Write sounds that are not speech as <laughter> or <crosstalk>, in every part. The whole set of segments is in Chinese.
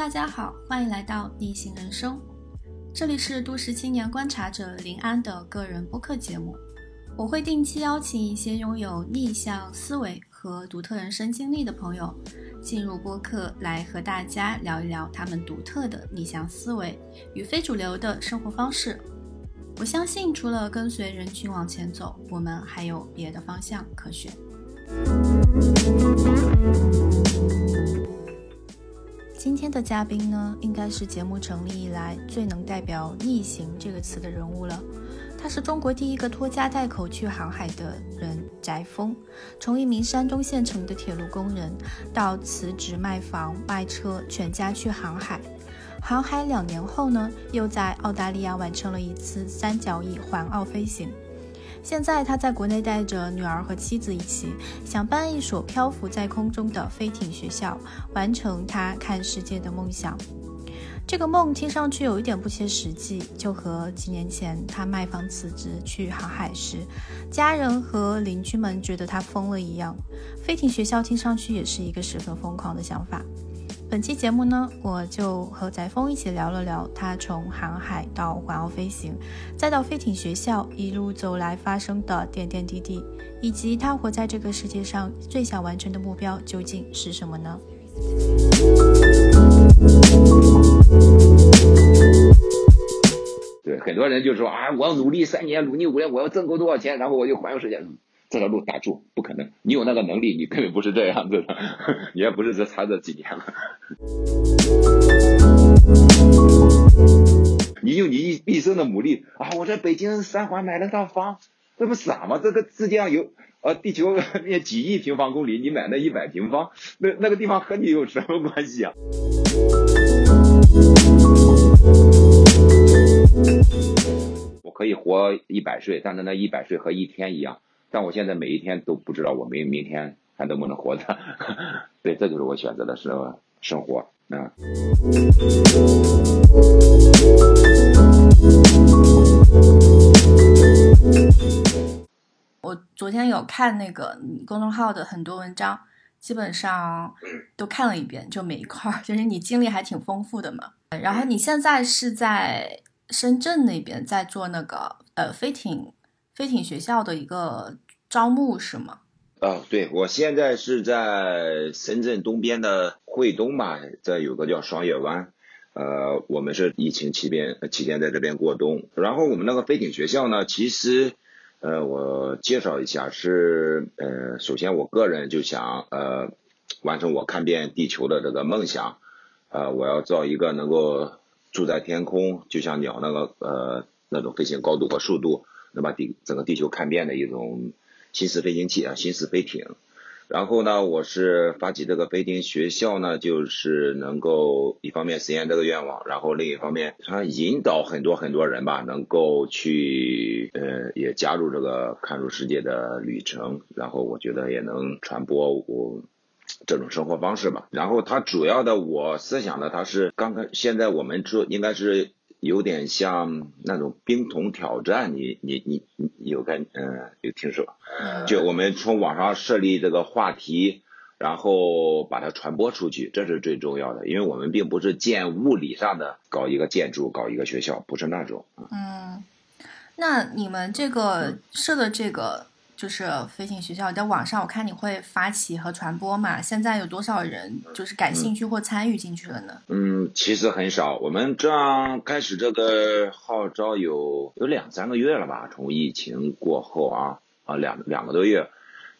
大家好，欢迎来到逆行人生，这里是都市青年观察者林安的个人播客节目。我会定期邀请一些拥有逆向思维和独特人生经历的朋友进入播客，来和大家聊一聊他们独特的逆向思维与非主流的生活方式。我相信，除了跟随人群往前走，我们还有别的方向可选。今天的嘉宾呢，应该是节目成立以来最能代表“逆行”这个词的人物了。他是中国第一个拖家带口去航海的人，翟峰。从一名山东县城的铁路工人，到辞职卖房卖车，全家去航海。航海两年后呢，又在澳大利亚完成了一次三角翼环澳飞行。现在他在国内带着女儿和妻子一起，想办一所漂浮在空中的飞艇学校，完成他看世界的梦想。这个梦听上去有一点不切实际，就和几年前他卖房辞职去航海时，家人和邻居们觉得他疯了一样。飞艇学校听上去也是一个十分疯狂的想法。本期节目呢，我就和翟峰一起聊了聊他从航海到环澳飞行，再到飞艇学校一路走来发生的点点滴滴，以及他活在这个世界上最想完成的目标究竟是什么呢？对，很多人就说啊，我要努力三年，努力五年，我要挣够多少钱，然后我就环游世界。这条路打住，不可能！你有那个能力，你根本不是这样子的，<laughs> 你也不是这差这几年了。你用你一毕生的努力啊，我在北京三环买了套房，这不傻吗？这个世界上有呃，地球那几亿平方公里，你买那一百平方，那那个地方和你有什么关系啊？我可以活一百岁，但是那一百岁和一天一样。但我现在每一天都不知道我明明天还能不能活着，对，这就是我选择的生生活啊。我昨天有看那个公众号的很多文章，基本上都看了一遍，就每一块儿，就是你经历还挺丰富的嘛。然后你现在是在深圳那边在做那个呃飞艇。飞艇学校的一个招募是吗？啊，对，我现在是在深圳东边的惠东嘛，这有个叫双月湾，呃，我们是疫情期间期间在这边过冬。然后我们那个飞艇学校呢，其实，呃，我介绍一下，是呃，首先我个人就想呃，完成我看遍地球的这个梦想，呃，我要造一个能够住在天空，就像鸟那个呃那种飞行高度和速度。能把地整个地球看遍的一种新式飞行器啊，新式飞艇。然后呢，我是发起这个飞艇学校呢，就是能够一方面实现这个愿望，然后另一方面，它引导很多很多人吧，能够去呃也加入这个看入世界的旅程。然后我觉得也能传播我这种生活方式吧。然后它主要的我思想呢，它是刚刚现在我们做应该是。有点像那种冰桶挑战，你你你你有感嗯有听说？就我们从网上设立这个话题，然后把它传播出去，这是最重要的。因为我们并不是建物理上的搞一个建筑，搞一个学校，不是那种。嗯，那你们这个设的这个。就是飞行学校，在网上我看你会发起和传播嘛？现在有多少人就是感兴趣或参与进去了呢？嗯，其实很少。我们这样开始这个号召有有两三个月了吧？从疫情过后啊啊两两个多月，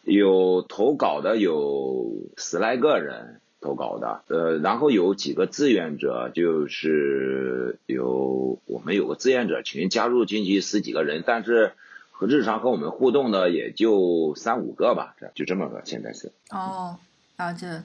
有投稿的有十来个人投稿的，呃，然后有几个志愿者，就是有我们有个志愿者群加入进去十几个人，但是。日常和我们互动的也就三五个吧，这就这么个，现在是。哦，了解。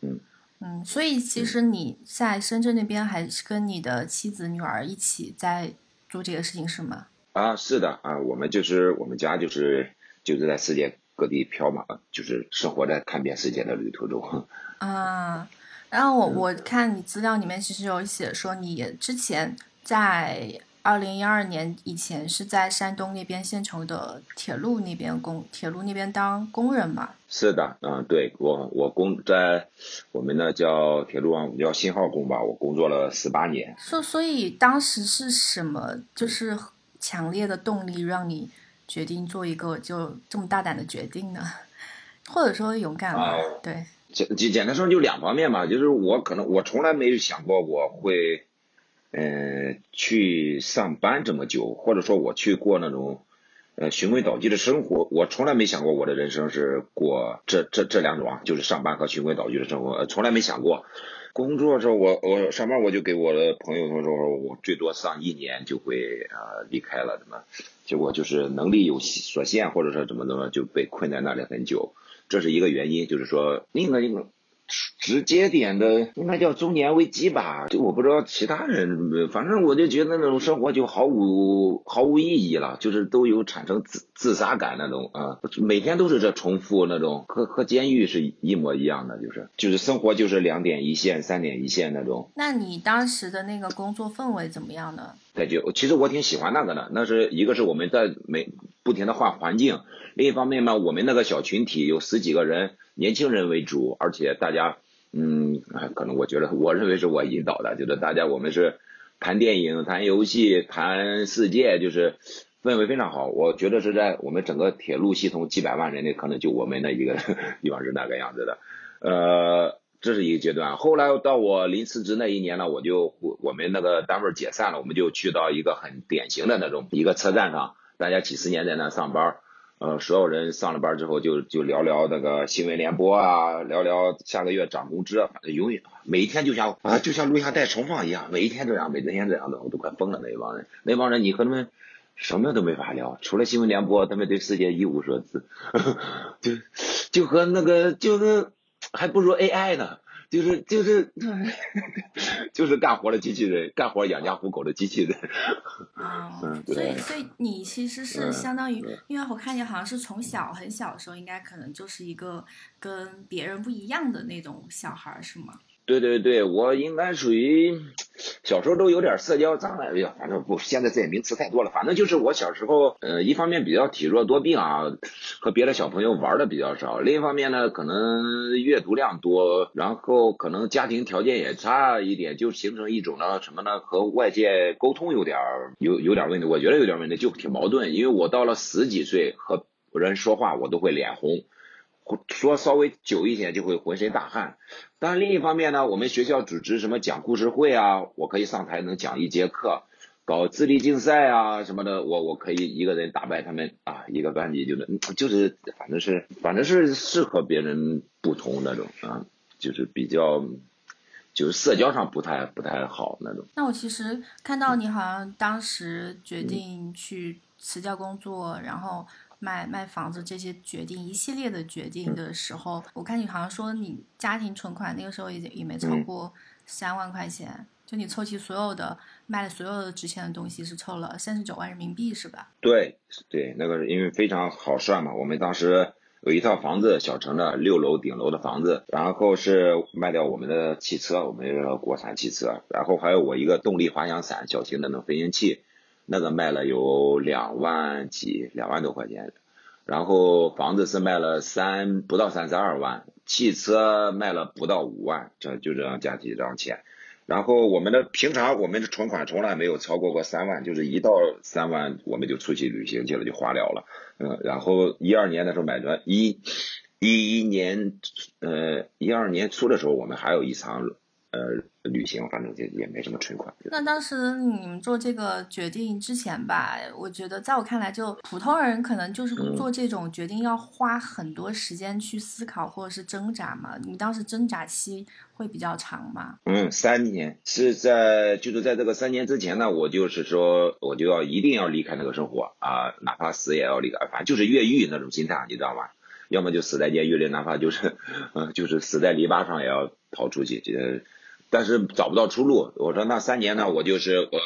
嗯嗯，所以其实你在深圳那边还是跟你的妻子、女儿一起在做这个事情，是吗？啊，是的啊，我们就是我们家就是就是在世界各地飘嘛，就是生活在看遍世界的旅途中。啊，然后我我看你资料里面其实有写说你之前在。二零一二年以前是在山东那边县城的铁路那边工，铁路那边当工人嘛？是的，嗯，对我我工在我们那叫铁路上叫信号工吧，我工作了十八年。所所以当时是什么，就是强烈的动力让你决定做一个就这么大胆的决定呢？<laughs> 或者说勇敢吧？对，简简简单说就两方面嘛，就是我可能我从来没有想过我会。嗯，去上班这么久，或者说我去过那种呃循规蹈矩的生活，我从来没想过我的人生是过这这这两种啊，就是上班和循规蹈矩的生活，从来没想过。工作的时候，我我上班我就给我的朋友他说，我最多上一年就会啊离开了，怎么？结果就是能力有所限，或者说怎么怎么就被困在那里很久，这是一个原因，就是说另一个一个。直接点的应该叫中年危机吧，就我不知道其他人，反正我就觉得那种生活就毫无毫无意义了，就是都有产生自自杀感那种啊，每天都是这重复那种，和和监狱是一模一样的，就是就是生活就是两点一线、三点一线那种。那你当时的那个工作氛围怎么样呢？感觉其实我挺喜欢那个的，那是一个是我们在每不停的换环境，另一方面嘛，我们那个小群体有十几个人。年轻人为主，而且大家，嗯，可能我觉得，我认为是我引导的，就是大家我们是谈电影、谈游戏、谈世界，就是氛围非常好。我觉得是在我们整个铁路系统几百万人里，可能就我们那一个 <laughs> 地方是那个样子的。呃，这是一个阶段。后来到我临辞职那一年呢，我就我们那个单位解散了，我们就去到一个很典型的那种一个车站上，大家几十年在那上班。呃，所有人上了班之后就就聊聊那个新闻联播啊，聊聊下个月涨工资，反正永远每一天就像啊，就像录像带重放一样，每一天这样，每天这样的，我都快疯了。那帮人，那帮人，你和他们什么都没法聊，除了新闻联播，他们对世界一无所知，<laughs> 就就和那个就是还不如 AI 呢。就是就是 <laughs> 就是干活的机器人，干活养家糊口的机器人。嗯，所以所以你其实是相当于，因为我看你好像是从小很小的时候，应该可能就是一个跟别人不一样的那种小孩，是吗？对对对，我应该属于小时候都有点社交障碍，哎呀，反正不，现在这些名词太多了。反正就是我小时候，呃，一方面比较体弱多病啊，和别的小朋友玩的比较少；另一方面呢，可能阅读量多，然后可能家庭条件也差一点，就形成一种呢什么呢，和外界沟通有点有有点问题。我觉得有点问题，就挺矛盾。因为我到了十几岁和人说话，我都会脸红。说稍微久一点就会浑身大汗，但另一方面呢，我们学校组织什么讲故事会啊，我可以上台能讲一节课，搞智力竞赛啊什么的，我我可以一个人打败他们啊，一个班级就能就是反正是反正是适合别人不同那种啊，就是比较就是社交上不太不太好那种。那我其实看到你好像当时决定去辞掉工作，然后。卖卖房子这些决定一系列的决定的时候，我看你好像说你家庭存款那个时候也也没超过三万块钱，就你凑齐所有的卖了所有的值钱的东西是凑了三十九万人民币是吧？对对，那个因为非常好算嘛，我们当时有一套房子，小城的六楼顶楼的房子，然后是卖掉我们的汽车，我们国产汽车，然后还有我一个动力滑翔伞小型的那种飞行器。那个卖了有两万几，两万多块钱，然后房子是卖了三不到三十二万，汽车卖了不到五万，这就这样加几张钱，然后我们的平常我们的存款从来没有超过过三万，就是一到三万我们就出去旅行去了就花了了，嗯，然后一二年的时候买的，一一一年呃一二年初的时候我们还有一场。呃，旅行反正就也没什么存款。那当时你们做这个决定之前吧，我觉得在我看来，就普通人可能就是做这种决定要花很多时间去思考或者是挣扎嘛。你们当时挣扎期会比较长吗？嗯，三年是在就是在这个三年之前呢，我就是说我就要一定要离开那个生活啊，哪怕死也要离开，反正就是越狱那种心态，你知道吗？要么就死在监狱里，哪怕就是嗯，就是死在篱笆上也要逃出去，这。但是找不到出路，我说那三年呢，我就是我，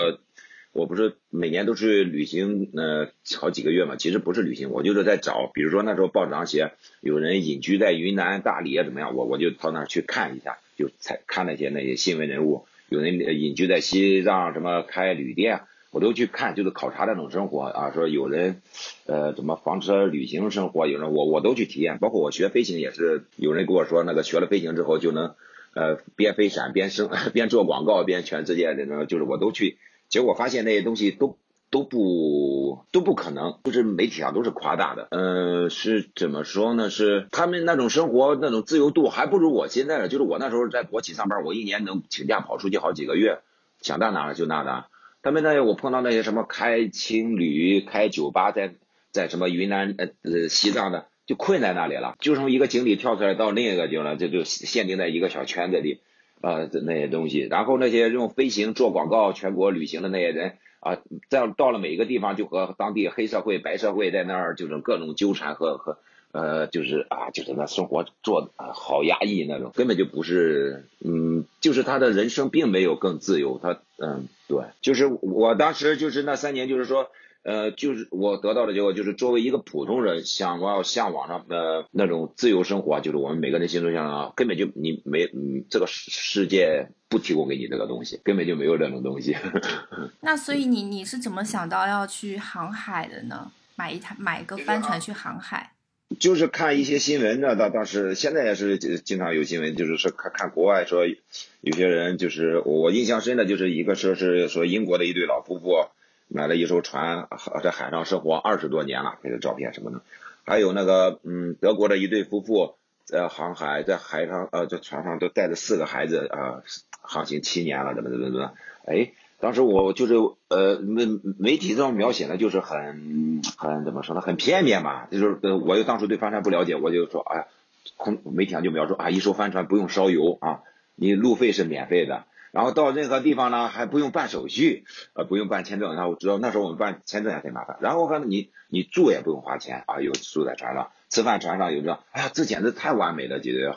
我不是每年都是旅行，呃，好几个月嘛。其实不是旅行，我就是在找，比如说那时候报纸上写有人隐居在云南大理啊怎么样，我我就到那儿去看一下，就才看那些那些新闻人物，有人隐居在西藏什么开旅店，我都去看，就是考察那种生活啊，说有人，呃，怎么房车旅行生活，有人我我都去体验，包括我学飞行也是，有人跟我说那个学了飞行之后就能，呃，边飞闪边生 <laughs> 边做广告边全世界的那就是我都去，结果发现那些东西都都不都不可能，就是媒体上都是夸大的，呃，是怎么说呢？是他们那种生活那种自由度还不如我现在呢，就是我那时候在国企上班，我一年能请假跑出去好几个月，想到哪就哪的。他们那些我碰到那些什么开青旅、开酒吧，在在什么云南呃呃西藏的，就困在那里了，就从一个井里跳出来到另一个井了，这就限定在一个小圈子里，啊，那些东西。然后那些用飞行做广告、全国旅行的那些人啊，在到了每一个地方，就和当地黑社会、白社会在那儿就是各种纠缠和和呃，就是啊，就是那生活做的啊好压抑那种，根本就不是，嗯，就是他的人生并没有更自由，他嗯。对，就是我当时就是那三年，就是说，呃，就是我得到的结果，就是作为一个普通人，想要向往上呃那种自由生活，就是我们每个人心中想，根本就你没，嗯，这个世界不提供给你这个东西，根本就没有这种东西。<laughs> 那所以你你是怎么想到要去航海的呢？买一台买一个帆船去航海？就是看一些新闻呢，当当时现在也是经常有新闻，就是说看看国外说有些人就是我印象深的就是一个说是说英国的一对老夫妇买了一艘船在海上生活二十多年了，拍的照片什么的，还有那个嗯德国的一对夫妇在航海在海上呃在船上都带着四个孩子啊航行七年了怎么怎么怎么哎。当时我就是呃媒媒体上描写的，就是很很怎么说呢，很片面吧。就是呃，我又当初对帆船不了解，我就说哎，空媒体上就描述啊，一艘帆船不用烧油啊，你路费是免费的，然后到任何地方呢还不用办手续，呃不用办签证。然后我知道那时候我们办签证也很麻烦。然后看你你住也不用花钱啊，有住在船上，吃饭船上有这，哎呀，这简直太完美的，解决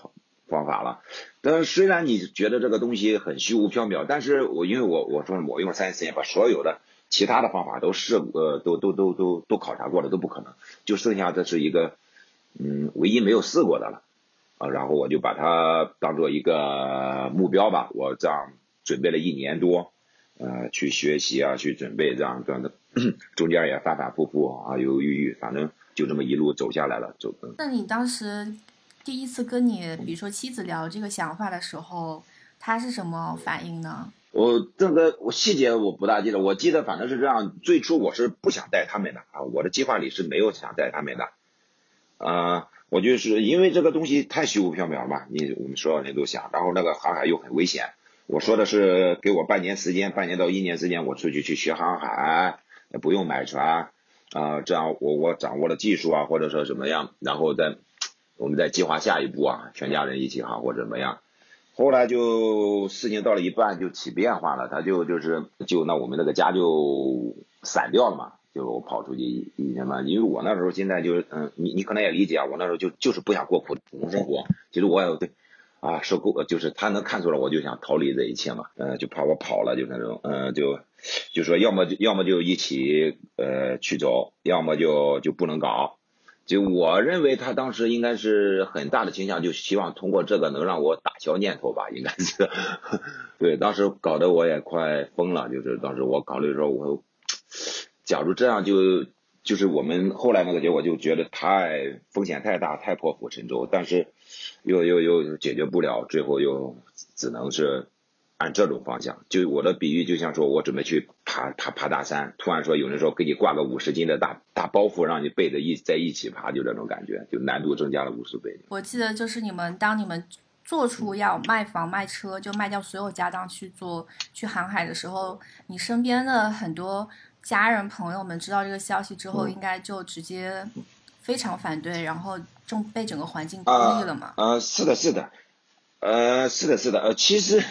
方法了。但是虽然你觉得这个东西很虚无缥缈，但是我因为我我说我用三四年把所有的其他的方法都试呃都都都都都考察过了都不可能，就剩下这是一个嗯唯一没有试过的了啊，然后我就把它当做一个目标吧，我这样准备了一年多，呃去学习啊去准备这样这样的，<clears throat> 中间也反反复复啊犹犹豫豫，反正就这么一路走下来了走。那你当时？第一次跟你，比如说妻子聊这个想法的时候，他是什么反应呢？我这个我细节我不大记得，我记得反正是这样。最初我是不想带他们的啊，我的计划里是没有想带他们的。啊，我就是因为这个东西太虚无缥缈嘛，你我们所有人都想，然后那个航海又很危险。我说的是给我半年时间，半年到一年时间，我出去去学航海，不用买船啊，这样我我掌握了技术啊，或者说怎么样，然后再。我们再计划下一步啊，全家人一起哈或者怎么样，后来就事情到了一半就起变化了，他就就是就那我们那个家就散掉了嘛，就跑出去一年嘛，因为我那时候现在就是嗯，你你可能也理解啊，我那时候就就是不想过普通生活，其实我也对啊受够，就是他能看出来我就想逃离这一切嘛，嗯，就怕我跑了就那种，嗯，就就说要么就要么就一起呃去走，要么就就不能搞。就我认为他当时应该是很大的倾向，就希望通过这个能让我打消念头吧，应该是。<laughs> 对，当时搞得我也快疯了，就是当时我考虑说，我假如这样就就是我们后来那个结果就觉得太风险太大，太破釜沉舟，但是又又又解决不了，最后又只能是。按这种方向，就我的比喻，就像说我准备去爬爬爬大山，突然说有人说给你挂个五十斤的大大包袱，让你背着一在一起爬，就这种感觉，就难度增加了五十倍。我记得就是你们当你们做出要卖房卖车，就卖掉所有家当去做去航海的时候，你身边的很多家人朋友们知道这个消息之后，应该就直接非常反对，然后就被整个环境孤立了嘛？啊，是的，是的。呃，是的，是的，呃，其实，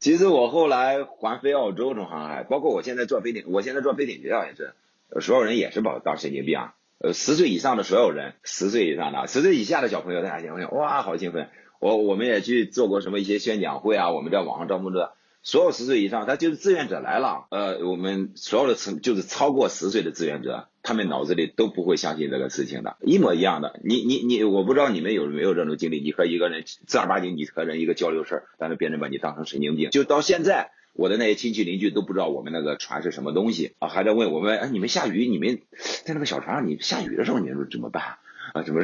其实我后来环飞澳洲这种航海，包括我现在做飞艇，我现在做飞艇学校也是，所有人也是把我当神经病啊。呃，十岁以上的所有人，十岁以上的，十岁以下的小朋友大家兴奋，哇，好兴奋！我我们也去做过什么一些宣讲会啊，我们在网上招募的，所有十岁以上，他就是志愿者来了，呃，我们所有的成就是超过十岁的志愿者。他们脑子里都不会相信这个事情的，一模一样的。你你你，我不知道你们有没有这种经历。你和一个人正儿八经，你和人一个交流事儿，但是别人把你当成神经病。就到现在，我的那些亲戚邻居都不知道我们那个船是什么东西啊，还在问我们，哎，你们下雨，你们在那个小船上，你下雨的时候你们怎么办？啊，怎么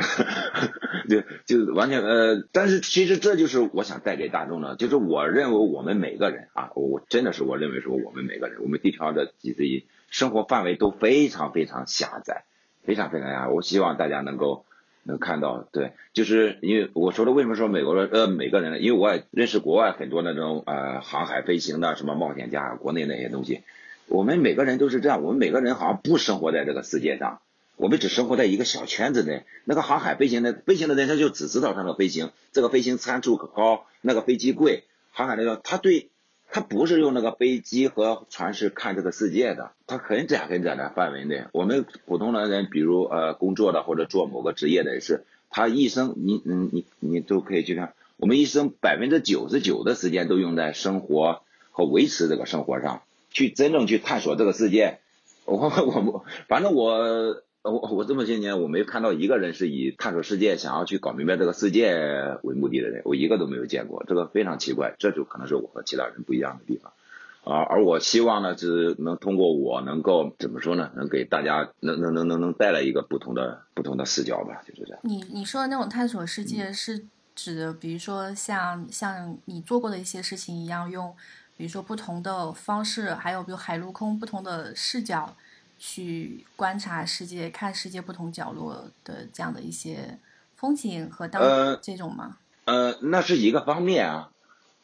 就就完全呃，但是其实这就是我想带给大众的，就是我认为我们每个人啊，我真的是我认为说我们每个人，我们地球上的几十亿生活范围都非常非常狭窄，非常非常狭窄。我希望大家能够能看到，对，就是因为我说的为什么说美国的呃每个人，因为我也认识国外很多那种呃航海飞行的什么冒险家，国内那些东西，我们每个人都是这样，我们每个人好像不生活在这个世界上。我们只生活在一个小圈子内，那个航海飞行的飞行的人，他就只知道他的飞行，这个飞行参数可高，那个飞机贵。航海那个他对，他不是用那个飞机和船是看这个世界的，他很窄很窄的范围内。我们普通的人，比如呃工作的或者做某个职业的，也是他一生你嗯你你都可以去看，我们一生百分之九十九的时间都用在生活和维持这个生活上，去真正去探索这个世界。我我反正我。我我这么些年，我没看到一个人是以探索世界、想要去搞明白这个世界为目的的人，我一个都没有见过，这个非常奇怪，这就可能是我和其他人不一样的地方啊。而我希望呢，是能通过我能够怎么说呢，能给大家能能能能能带来一个不同的不同的视角吧，就是这样。你你说的那种探索世界是指的，比如说像像你做过的一些事情一样，用比如说不同的方式，还有比如海陆空不同的视角。去观察世界，看世界不同角落的这样的一些风景和当这种吗？呃，那是一个方面啊，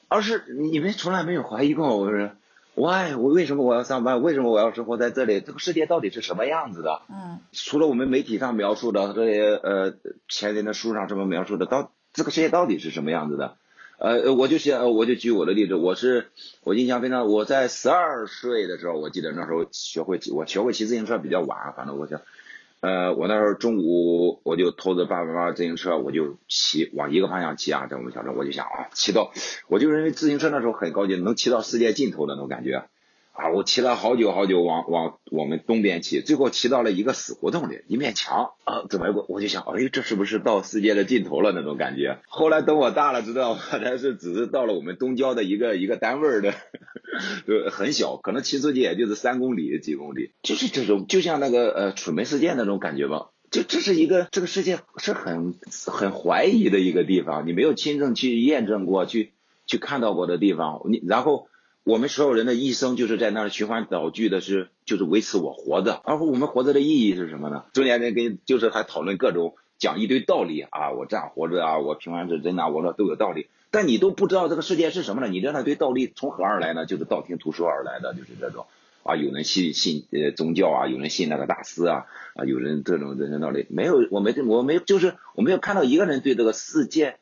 而是你们从来没有怀疑过我是，why 我为什么我要上班？为什么我要生活在这里？这个世界到底是什么样子的？嗯，除了我们媒体上描述的这些呃前人的书上这么描述的，到这个世界到底是什么样子的？呃，我就想，我就举我的例子，我是我印象非常，我在十二岁的时候，我记得那时候学会，我学会骑自行车比较晚，反正我想，呃，我那时候中午我就偷着爸爸妈妈自行车，我就骑往一个方向骑啊，在我们小镇，我就想啊，骑到，我就认为自行车那时候很高级，能骑到世界尽头的那种感觉。啊，我骑了好久好久，往往我们东边骑，最后骑到了一个死胡同里，一面墙啊，怎么过？我就想，哎，这是不是到世界的尽头了那种感觉？后来等我大了，知道才 <laughs> 是只是到了我们东郊的一个一个单位的，<laughs> 就很小，可能骑出去也就是三公里几公里，就是这种，就像那个呃楚门事件那种感觉吧。就这是一个这个世界是很很怀疑的一个地方，你没有亲自去验证过去去看到过的地方，你然后。我们所有人的一生就是在那儿循环倒句的，是就是维持我活着。而我们活着的意义是什么呢？中年人跟就是还讨论各种讲一堆道理啊，我这样活着啊，我平凡是真啊，我说都有道理。但你都不知道这个世界是什么呢？你这那堆道理从何而来呢？就是道听途说而来的，就是这种啊，有人信信呃宗教啊，有人信那个大师啊啊，有人这种人生道理没有，我没我没就是我没有看到一个人对这个世界。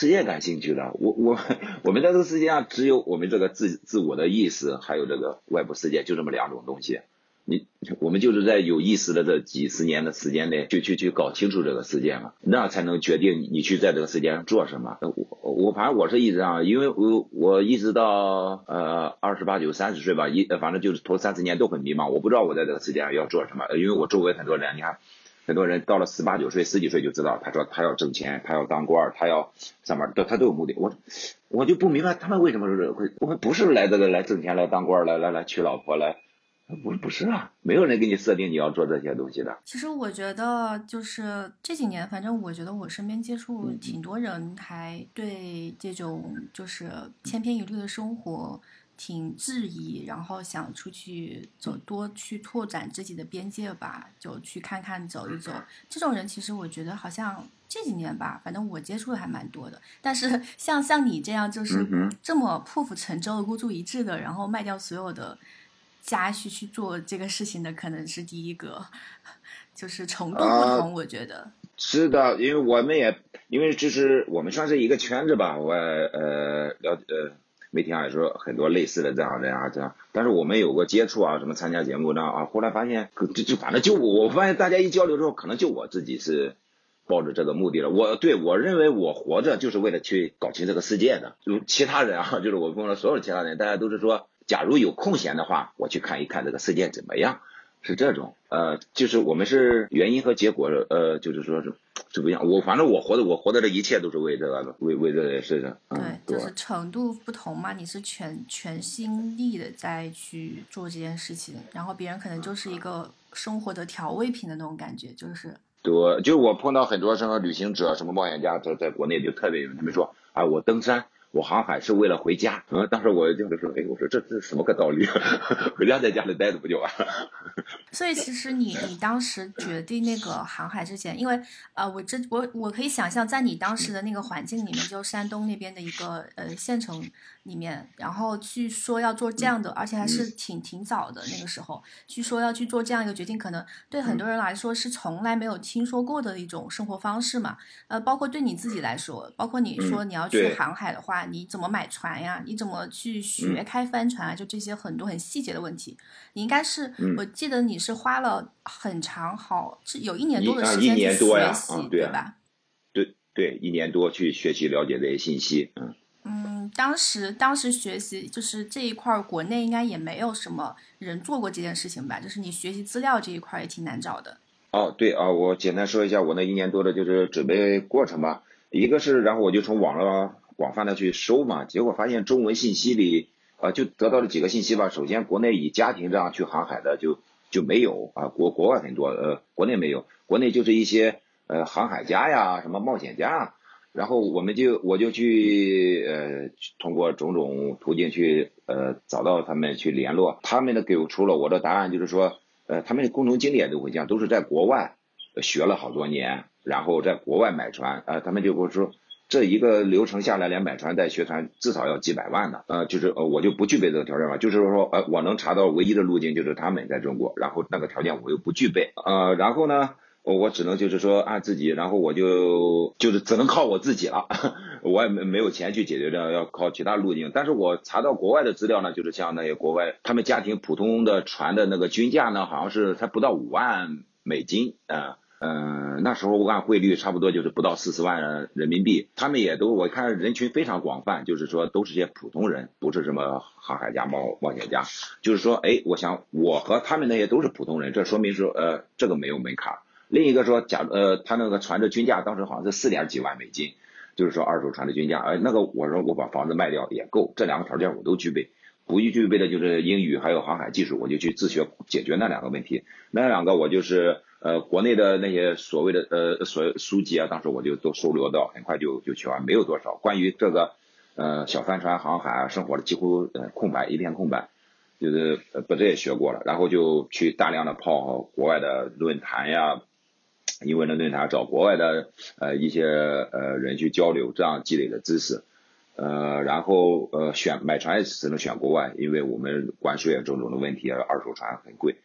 世界感兴趣的，我我我们在这个世界上只有我们这个自自我的意识，还有这个外部世界，就这么两种东西。你我们就是在有意识的这几十年的时间内，就去去搞清楚这个世界嘛，那才能决定你去在这个世界上做什么。我我反正我是一直啊，因为我我一直到呃二十八九三十岁吧，一反正就是头三十年都很迷茫，我不知道我在这个世界上要做什么，因为我周围很多人，你看。很多人到了十八九岁、十几岁就知道，他说他要挣钱，他要当官，他要上班，都他都有目的。我我就不明白他们为什么是会，我们不是来这个来挣钱、来当官、来来来娶老婆来，不不是啊，没有人给你设定你要做这些东西的。其实我觉得就是这几年，反正我觉得我身边接触挺多人，还对这种就是千篇一律的生活。挺质疑，然后想出去走，多去拓展自己的边界吧，就去看看走一走。这种人其实我觉得好像这几年吧，反正我接触的还蛮多的。但是 <laughs> 像像你这样就是这么破釜沉舟、孤注一掷的，然后卖掉所有的家去去做这个事情的，可能是第一个，<laughs> 就是程度不同。我觉得是的，因为我们也因为就是我们算是一个圈子吧，我呃了呃。媒体上也说很多类似的这样的啊，这样，但是我们有过接触啊，什么参加节目这样啊，后来发现就就反正就我，我发现大家一交流之后，可能就我自己是抱着这个目的了。我对我认为我活着就是为了去搞清这个世界的。就其他人啊，<laughs> 就是我问了所有其他人，大家都是说，假如有空闲的话，我去看一看这个世界怎么样，是这种。呃，就是我们是原因和结果，呃，就是说是是不一样。我反正我活的，我活的这一切都是为这个，为为这个事情。对，就是程度不同嘛。你是全全心力的在去做这件事情，然后别人可能就是一个生活的调味品的那种感觉，就是。对，就是我碰到很多什么旅行者、什么冒险家，在在国内就特别有，他们说啊，我登山。我航海是为了回家，嗯，当时我就是说，哎，我说这这什么个道理？<laughs> 回家在家里待着不就完了？<laughs> 所以其实你你当时决定那个航海之前，因为呃，我这我我可以想象，在你当时的那个环境里面，就山东那边的一个呃县城里面，然后去说要做这样的，而且还是挺挺早的那个时候，去说要去做这样一个决定，可能对很多人来说是从来没有听说过的一种生活方式嘛。呃，包括对你自己来说，包括你说你要去航海的话。你怎么买船呀？你怎么去学开帆船啊？就这些很多很细节的问题，你应该是，我记得你是花了很长，好是有一年多的时间去学习，对吧？对对，一年多去学习了解这些信息，嗯嗯，当时当时学习就是这一块，国内应该也没有什么人做过这件事情吧？就是你学习资料这一块也挺难找的。哦，对啊，我简单说一下我那一年多的就是准备过程吧。一个是，然后我就从网络。广泛的去搜嘛，结果发现中文信息里，呃，就得到了几个信息吧。首先，国内以家庭这样去航海的就就没有啊，国国外很多，呃，国内没有，国内就是一些呃航海家呀，什么冒险家。然后我们就我就去呃通过种种途径去呃找到他们去联络，他们的给出了我的答案，就是说呃他们的共同经历也都会讲，都是在国外学了好多年，然后在国外买船。啊，他们就跟我说。这一个流程下来，连买船带学船至少要几百万的，呃，就是呃，我就不具备这个条件嘛，就是说，呃，我能查到唯一的路径就是他们在中国，然后那个条件我又不具备，呃，然后呢，我只能就是说按自己，然后我就就是只能靠我自己了，<laughs> 我也没没有钱去解决这，要靠其他路径，但是我查到国外的资料呢，就是像那些国外他们家庭普通的船的那个均价呢，好像是才不到五万美金啊。嗯，那时候按汇率差不多就是不到四十万人民币。他们也都我看人群非常广泛，就是说都是些普通人，不是什么航海家、冒冒险家。就是说，哎，我想我和他们那些都是普通人，这说明是呃这个没有门槛。另一个说，假呃他那个船的均价当时好像是四点几万美金，就是说二手船的均价。哎那个我说我把房子卖掉也够，这两个条件我都具备。不具备的就是英语还有航海技术，我就去自学解决那两个问题。那两个我就是。呃，国内的那些所谓的呃所书籍啊，当时我就都收留到，很快就就学完，没有多少。关于这个呃小帆船航海啊，生活的几乎呃空白，一片空白，就是把这也学过了，然后就去大量的泡国外的论坛呀，英文的论坛，找国外的呃一些呃人去交流，这样积累的知识。呃，然后呃选买船也只能选国外，因为我们关税啊种种的问题，二手船很贵。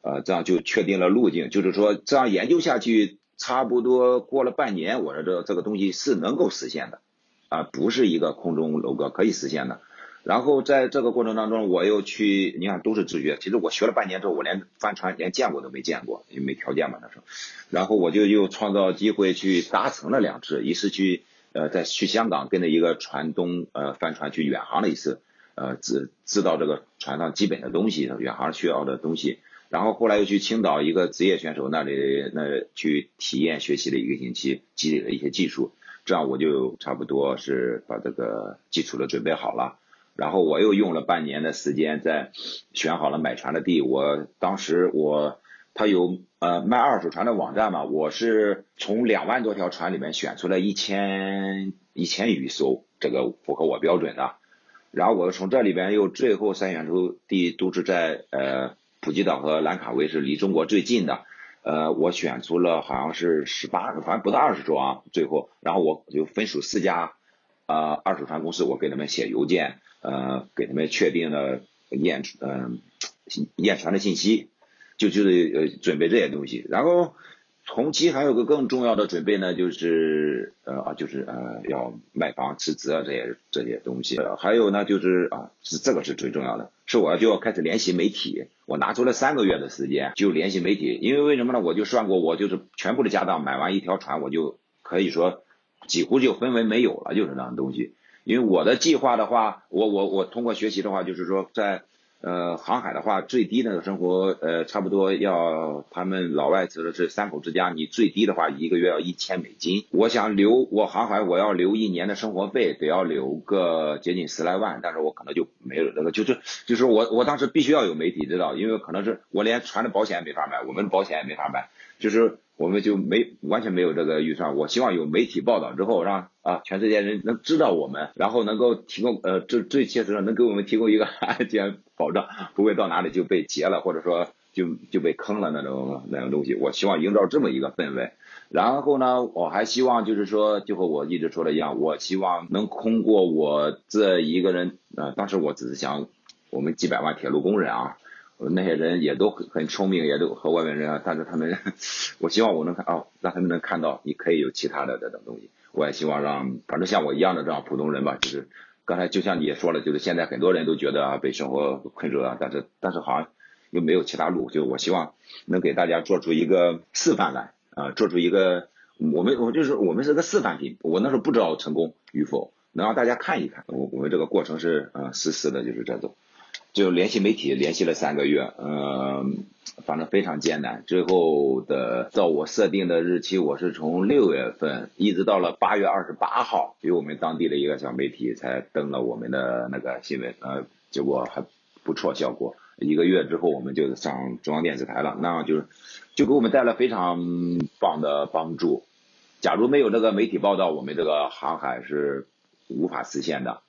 呃，这样就确定了路径，就是说这样研究下去，差不多过了半年，我说这这个东西是能够实现的，啊，不是一个空中楼阁，可以实现的。然后在这个过程当中，我又去，你看都是自学。其实我学了半年之后，我连帆船连见过都没见过，也没条件嘛那时候。然后我就又创造机会去搭乘了两次，一次去呃在去香港跟着一个船东呃帆船去远航了一次，呃知知道这个船上基本的东西，远航需要的东西。然后后来又去青岛一个职业选手那里那去体验学习了一个星期，积累了一些技术，这样我就差不多是把这个基础的准备好了。然后我又用了半年的时间在选好了买船的地。我当时我他有呃卖二手船的网站嘛，我是从两万多条船里面选出来一千一千余艘，这个符合我标准的。然后我又从这里边又最后筛选出地都是在呃。普吉岛和兰卡威是离中国最近的，呃，我选出了好像是十八个，反正不到二十艘啊。最后，然后我就分属四家，呃，二手船公司，我给他们写邮件，呃，给他们确定了验，嗯，验船的信息，就就是呃准备这些东西，然后。同期还有个更重要的准备呢，就是呃啊，就是呃要卖房辞职啊这些这些东西，还有呢就是啊是这个是最重要的，是我就要开始联系媒体，我拿出了三个月的时间就联系媒体，因为为什么呢？我就算过，我就是全部的家当买完一条船，我就可以说几乎就分文没有了，就是那样东西。因为我的计划的话，我我我通过学习的话，就是说在。呃，航海的话，最低的生活，呃，差不多要他们老外指的是三口之家，你最低的话一个月要一千美金。我想留我航海，我要留一年的生活费，得要留个接近十来万，但是我可能就没有那个，就是就是我我当时必须要有媒体知道，因为可能是我连船的保险也没法买，我们的保险也没法买，就是。我们就没完全没有这个预算，我希望有媒体报道之后，让啊全世界人能知道我们，然后能够提供呃最最切实的能给我们提供一个安全保障，不会到哪里就被劫了，或者说就就被坑了那种那种东西。我希望营造这么一个氛围。然后呢，我还希望就是说，就和我一直说的一样，我希望能通过我这一个人，呃，当时我只是想我们几百万铁路工人啊。那些人也都很很聪明，也都和外面人啊，但是他们，<laughs> 我希望我能看哦，让他们能看到你可以有其他的这种东西。我也希望让，反正像我一样的这样普通人吧，就是刚才就像你也说了，就是现在很多人都觉得啊被生活困住了，但是但是好像又没有其他路，就我希望能给大家做出一个示范来啊，做出一个我们我就是我们是个示范品，我那时候不知道成功与否，能让大家看一看，我我们这个过程是啊丝丝的，就是这种。就联系媒体，联系了三个月，嗯，反正非常艰难。最后的照我设定的日期，我是从六月份一直到了八月二十八号，给我们当地的一个小媒体才登了我们的那个新闻，呃，结果还不错，效果。一个月之后，我们就上中央电视台了，那样就是就给我们带来非常棒的帮助。假如没有这个媒体报道，我们这个航海是无法实现的。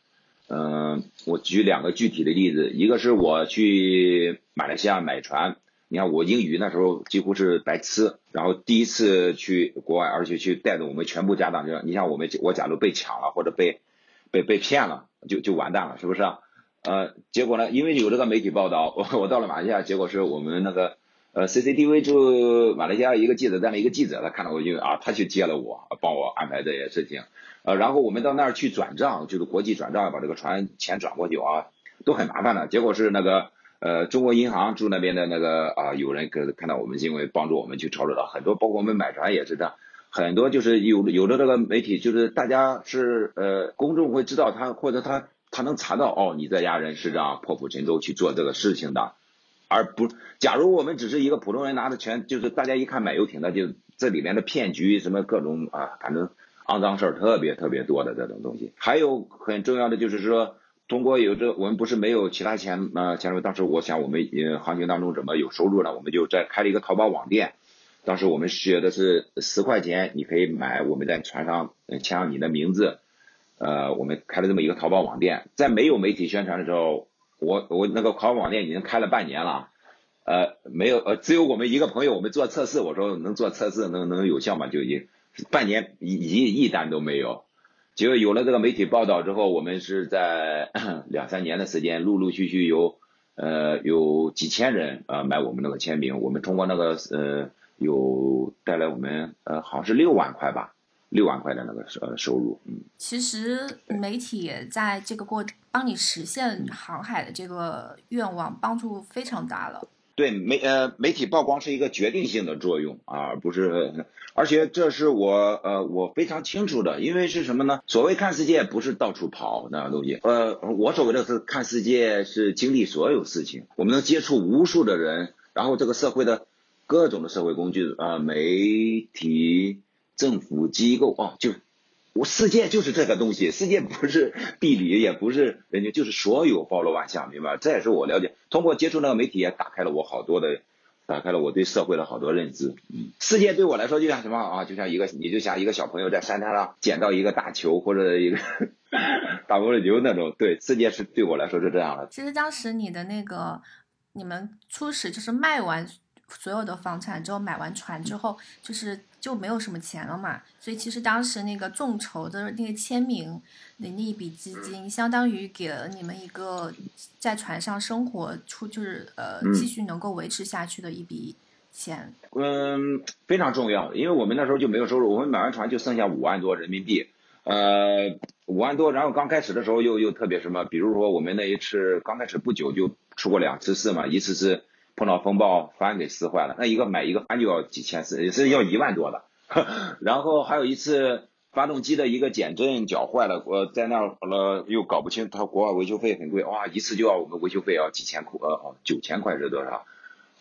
嗯，我举两个具体的例子，一个是我去马来西亚买船，你看我英语那时候几乎是白痴，然后第一次去国外，而且去带着我们全部家当，就你像我们我假如被抢了或者被被被骗了，就就完蛋了，是不是？呃，结果呢，因为有这个媒体报道，我我到了马来西亚，结果是我们那个呃 CCTV 就马来西亚一个记者站的一个记者，他看到我就啊，他去接了我，帮我安排这些事情。呃，然后我们到那儿去转账，就是国际转账，把这个船钱转过去啊，都很麻烦的。结果是那个呃，中国银行驻那边的那个啊，有人可看到我们，因为帮助我们去操作到很多，包括我们买船也是这样，很多就是有有的这个媒体，就是大家是呃，公众会知道他或者他他能查到哦，你这家人是这样破釜沉舟去做这个事情的，而不，假如我们只是一个普通人拿着钱，就是大家一看买游艇的，就这里面的骗局什么各种啊，反正。肮脏事儿特别特别多的这种东西，还有很重要的就是说，通过有这我们不是没有其他钱啊，前面当时我想我们呃行情当中怎么有收入呢？我们就在开了一个淘宝网店，当时我们写的是十块钱你可以买我们在船上签上你的名字，呃，我们开了这么一个淘宝网店，在没有媒体宣传的时候，我我那个淘宝网店已经开了半年了，呃，没有呃只有我们一个朋友，我们做测试，我说能做测试能能有效吗？就已经。半年一一一单都没有，结果有了这个媒体报道之后，我们是在 <coughs> 两三年的时间，陆陆续续有呃有几千人啊买我们那个签名，我们通过那个呃有带来我们呃好像是六万块吧，六万块的那个呃收入，嗯。其实媒体在这个过帮你实现航海的这个愿望，帮助非常大了。对媒呃媒体曝光是一个决定性的作用啊，不是，而且这是我呃我非常清楚的，因为是什么呢？所谓看世界不是到处跑那东西，呃，我所谓的是看世界是经历所有事情，我们能接触无数的人，然后这个社会的各种的社会工具啊，媒体、政府机构哦就。我世界就是这个东西，世界不是地理，也不是人家，就是所有包罗万象，明白这也是我了解，通过接触那个媒体，也打开了我好多的，打开了我对社会的好多认知。嗯，世界对我来说就像什么啊？就像一个，你就像一个小朋友在山滩上捡到一个大球或者一个 <laughs> 大玻璃球那种。对，世界是对我来说是这样的。其实当时你的那个，你们初始就是卖完。所有的房产之后买完船之后，就是就没有什么钱了嘛。所以其实当时那个众筹的那个签名的那一笔基金，相当于给了你们一个在船上生活出就是呃继续能够维持下去的一笔钱。嗯，非常重要，因为我们那时候就没有收入，我们买完船就剩下五万多人民币，呃，五万多。然后刚开始的时候又又特别什么，比如说我们那一次刚开始不久就出过两次事嘛，一次是。碰到风暴，帆给撕坏了，那一个买一个帆就要几千，是也是要一万多的。<laughs> 然后还有一次，发动机的一个减震搅坏了，我在那儿了又搞不清，他国外维修费很贵，哇，一次就要我们维修费要几千块，呃九千块是多少？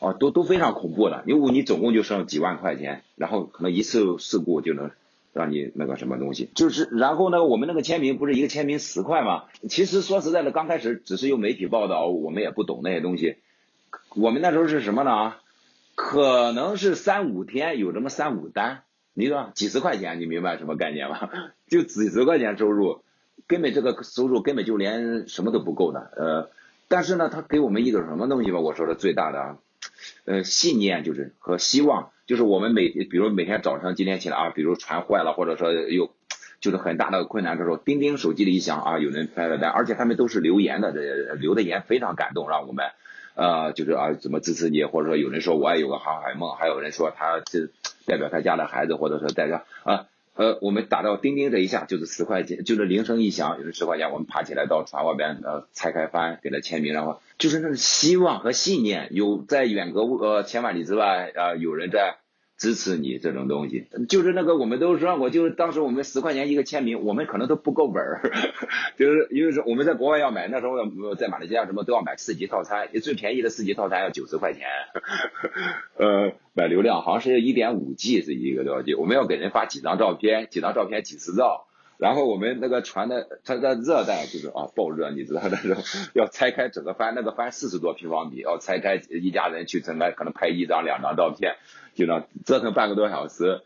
哦，都都非常恐怖的，因为你总共就剩几万块钱，然后可能一次事故就能让你那个什么东西，就是然后呢，我们那个签名不是一个签名十块吗？其实说实在的，刚开始只是用媒体报道，我们也不懂那些东西，我们那时候是什么呢？可能是三五天有这么三五单。你说几十块钱，你明白什么概念吗？<laughs> 就几十块钱收入，根本这个收入根本就连什么都不够的。呃，但是呢，他给我们一个什么东西吧？我说的最大的，呃，信念就是和希望，就是我们每比如每天早上今天起来啊，比如船坏了，或者说有就是很大的困难的时候，叮叮手机里一响啊，有人拍了单，而且他们都是留言的，这留的言非常感动，让我们。呃，就是啊，怎么支持你，或者说有人说我也有个航海梦，还有人说他是代表他家的孩子，或者说代表啊，呃，我们打到钉钉这一下就是十块钱，就是铃声一响就是十块钱，我们爬起来到船外边呃拆开帆给他签名，然后就是那种希望和信念，有在远隔呃千万里之外啊，有人在。支持你这种东西，就是那个我们都说过，就是当时我们十块钱一个签名，我们可能都不够本儿，<laughs> 就是因为是我们在国外要买，那时候在马来西亚什么都要买四级套餐，最便宜的四级套餐要九十块钱，<laughs> 呃，买流量好像是一点五 G 是一个多少 G，我们要给人发几张照片，几张照片几十兆。然后我们那个船的，它在热带就是啊暴热，你知道那时候要拆开整个帆，那个帆四十多平方米，要拆开一家人去整个可能拍一张两张照片，就那折腾半个多小时，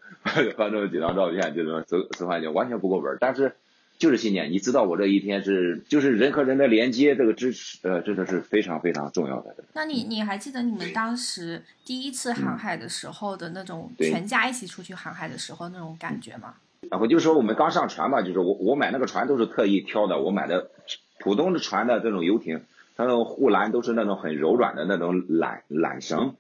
发这么几张照片，就那十十块钱完全不够本但是就是信念，你知道我这一天是就是人和人的连接，这个支持呃真的是非常非常重要的。那你你还记得你们当时第一次航海的时候的那种全家一起出去航海的时候那种感觉吗？然后就说我们刚上船嘛，就是我我买那个船都是特意挑的，我买的普通的船的这种游艇，它那种护栏都是那种很柔软的那种缆缆绳，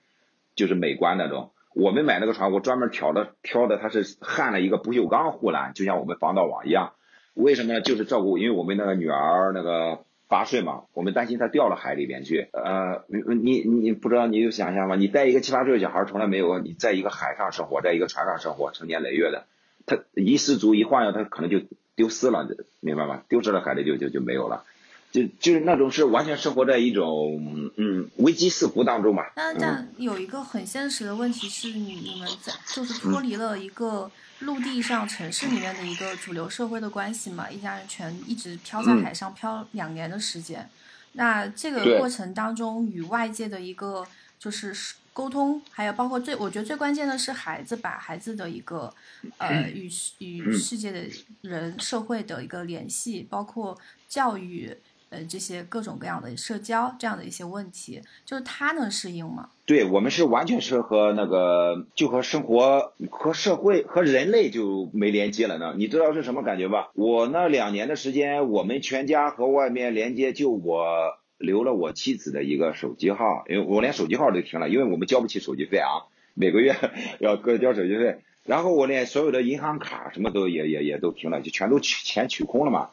就是美观那种。我们买那个船，我专门挑的挑的，它是焊了一个不锈钢护栏，就像我们防盗网一样。为什么呢？就是照顾，因为我们那个女儿那个八岁嘛，我们担心她掉了海里边去。呃，你你你不知道，你有想象吗？你带一个七八岁的小孩，从来没有你在一个海上生活，在一个船上生活，成年累月的。他一失足一晃悠，他可能就丢失了，明白吗？丢失了，海里就就就没有了，就就是那种是完全生活在一种嗯危机四伏当中嘛。那这样有一个很现实的问题是你你们在就是脱离了一个陆地上城市里面的一个主流社会的关系嘛，一家人全一直漂在海上漂两年的时间，那这个过程当中与外界的一个就是。沟通，还有包括最，我觉得最关键的是孩子把孩子的一个，呃，与与世界的人、社会的一个联系，包括教育，呃，这些各种各样的社交这样的一些问题，就是他能适应吗？对我们是完全是和那个，就和生活、和社会、和人类就没连接了呢。你知道是什么感觉吧？我那两年的时间，我们全家和外面连接，就我。留了我妻子的一个手机号，因为我连手机号都停了，因为我们交不起手机费啊，每个月 <laughs> 要各交手机费。然后我连所有的银行卡什么都也也也都停了，就全都取钱取空了嘛。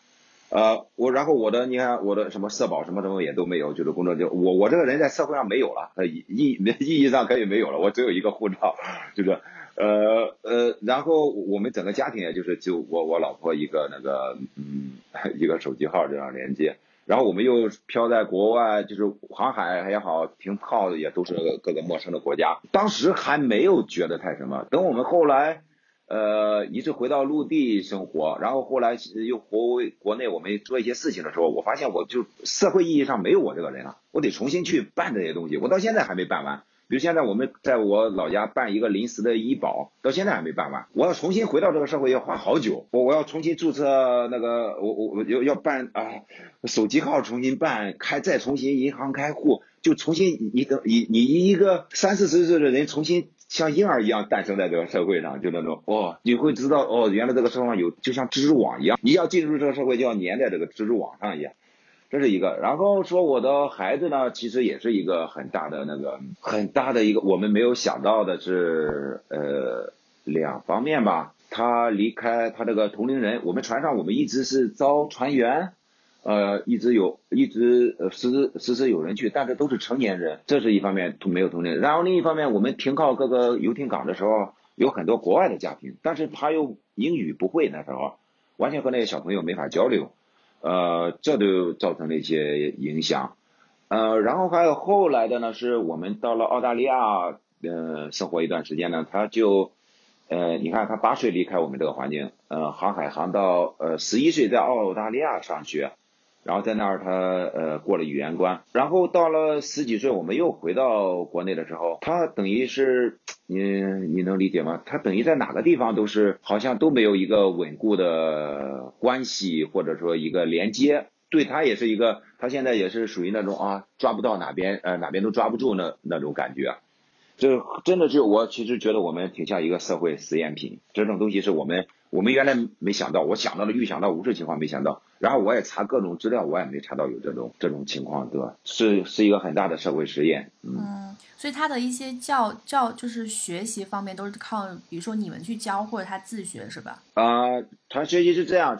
呃，我然后我的你看我的什么社保什么什么也都没有，就是工作就我我这个人在社会上没有了，意意意义上可以没有了，我只有一个护照，就是呃呃，然后我们整个家庭也就是就我我老婆一个那个嗯 <laughs> 一个手机号这样连接。然后我们又漂在国外，就是航海也好，停靠也都是各个陌生的国家。当时还没有觉得太什么，等我们后来，呃，一直回到陆地生活，然后后来又回国内，我们做一些事情的时候，我发现我就社会意义上没有我这个人了，我得重新去办这些东西，我到现在还没办完。比如现在我们在我老家办一个临时的医保，到现在还没办完。我要重新回到这个社会要花好久。我我要重新注册那个，我我我要要办啊，手机号重新办，开再重新银行开户，就重新你等你你一个三四十岁的人重新像婴儿一样诞生在这个社会上，就那种哦，你会知道哦，原来这个社会上有就像蜘蛛网一样，你要进入这个社会就要粘在这个蜘蛛网上一样。这是一个，然后说我的孩子呢，其实也是一个很大的那个很大的一个，我们没有想到的是，呃，两方面吧。他离开他这个同龄人，我们船上我们一直是招船员，呃，一直有，一直呃时时时有人去，但是都是成年人，这是一方面，没有同龄人。然后另一方面，我们停靠各个游艇港的时候，有很多国外的家庭，但是他又英语不会，那时候完全和那些小朋友没法交流，呃，这都造成了一些影响。呃，然后还有后来的呢，是我们到了澳大利亚，呃，生活一段时间呢，他就，呃，你看他八岁离开我们这个环境，呃，航海航到呃十一岁在澳大利亚上学。然后在那儿，他呃过了语言关，然后到了十几岁，我们又回到国内的时候，他等于是你你能理解吗？他等于在哪个地方都是好像都没有一个稳固的关系，或者说一个连接，对他也是一个，他现在也是属于那种啊抓不到哪边呃哪边都抓不住那那种感觉，这真的是我其实觉得我们挺像一个社会实验品，这种东西是我们。我们原来没想到，我想到了，预想到无数情况，没想到。然后我也查各种资料，我也没查到有这种这种情况，对吧？是是一个很大的社会实验。嗯，所以他的一些教教就是学习方面都是靠，比如说你们去教，或者他自学，是吧？啊，他学习是这样，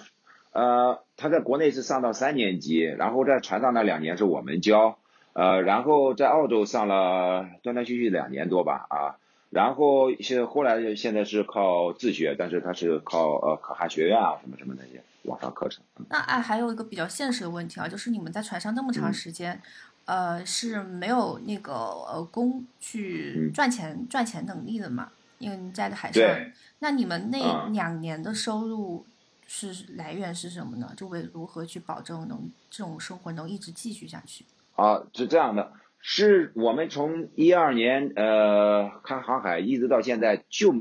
呃，他在国内是上到三年级，然后在船上那两年是我们教，呃，然后在澳洲上了断断续续两年多吧，啊。然后现后来现在是靠自学，但是他是靠呃可汗学院啊什么什么那些网上课程。那哎，还有一个比较现实的问题啊，就是你们在船上那么长时间，呃是没有那个呃工去赚钱赚钱能力的嘛？因为你在海上，那你们那两年的收入是来源是什么呢？就为如何去保证能这种生活能一直继续下去？啊，是这样的。是我们从一二年呃看航海一直到现在就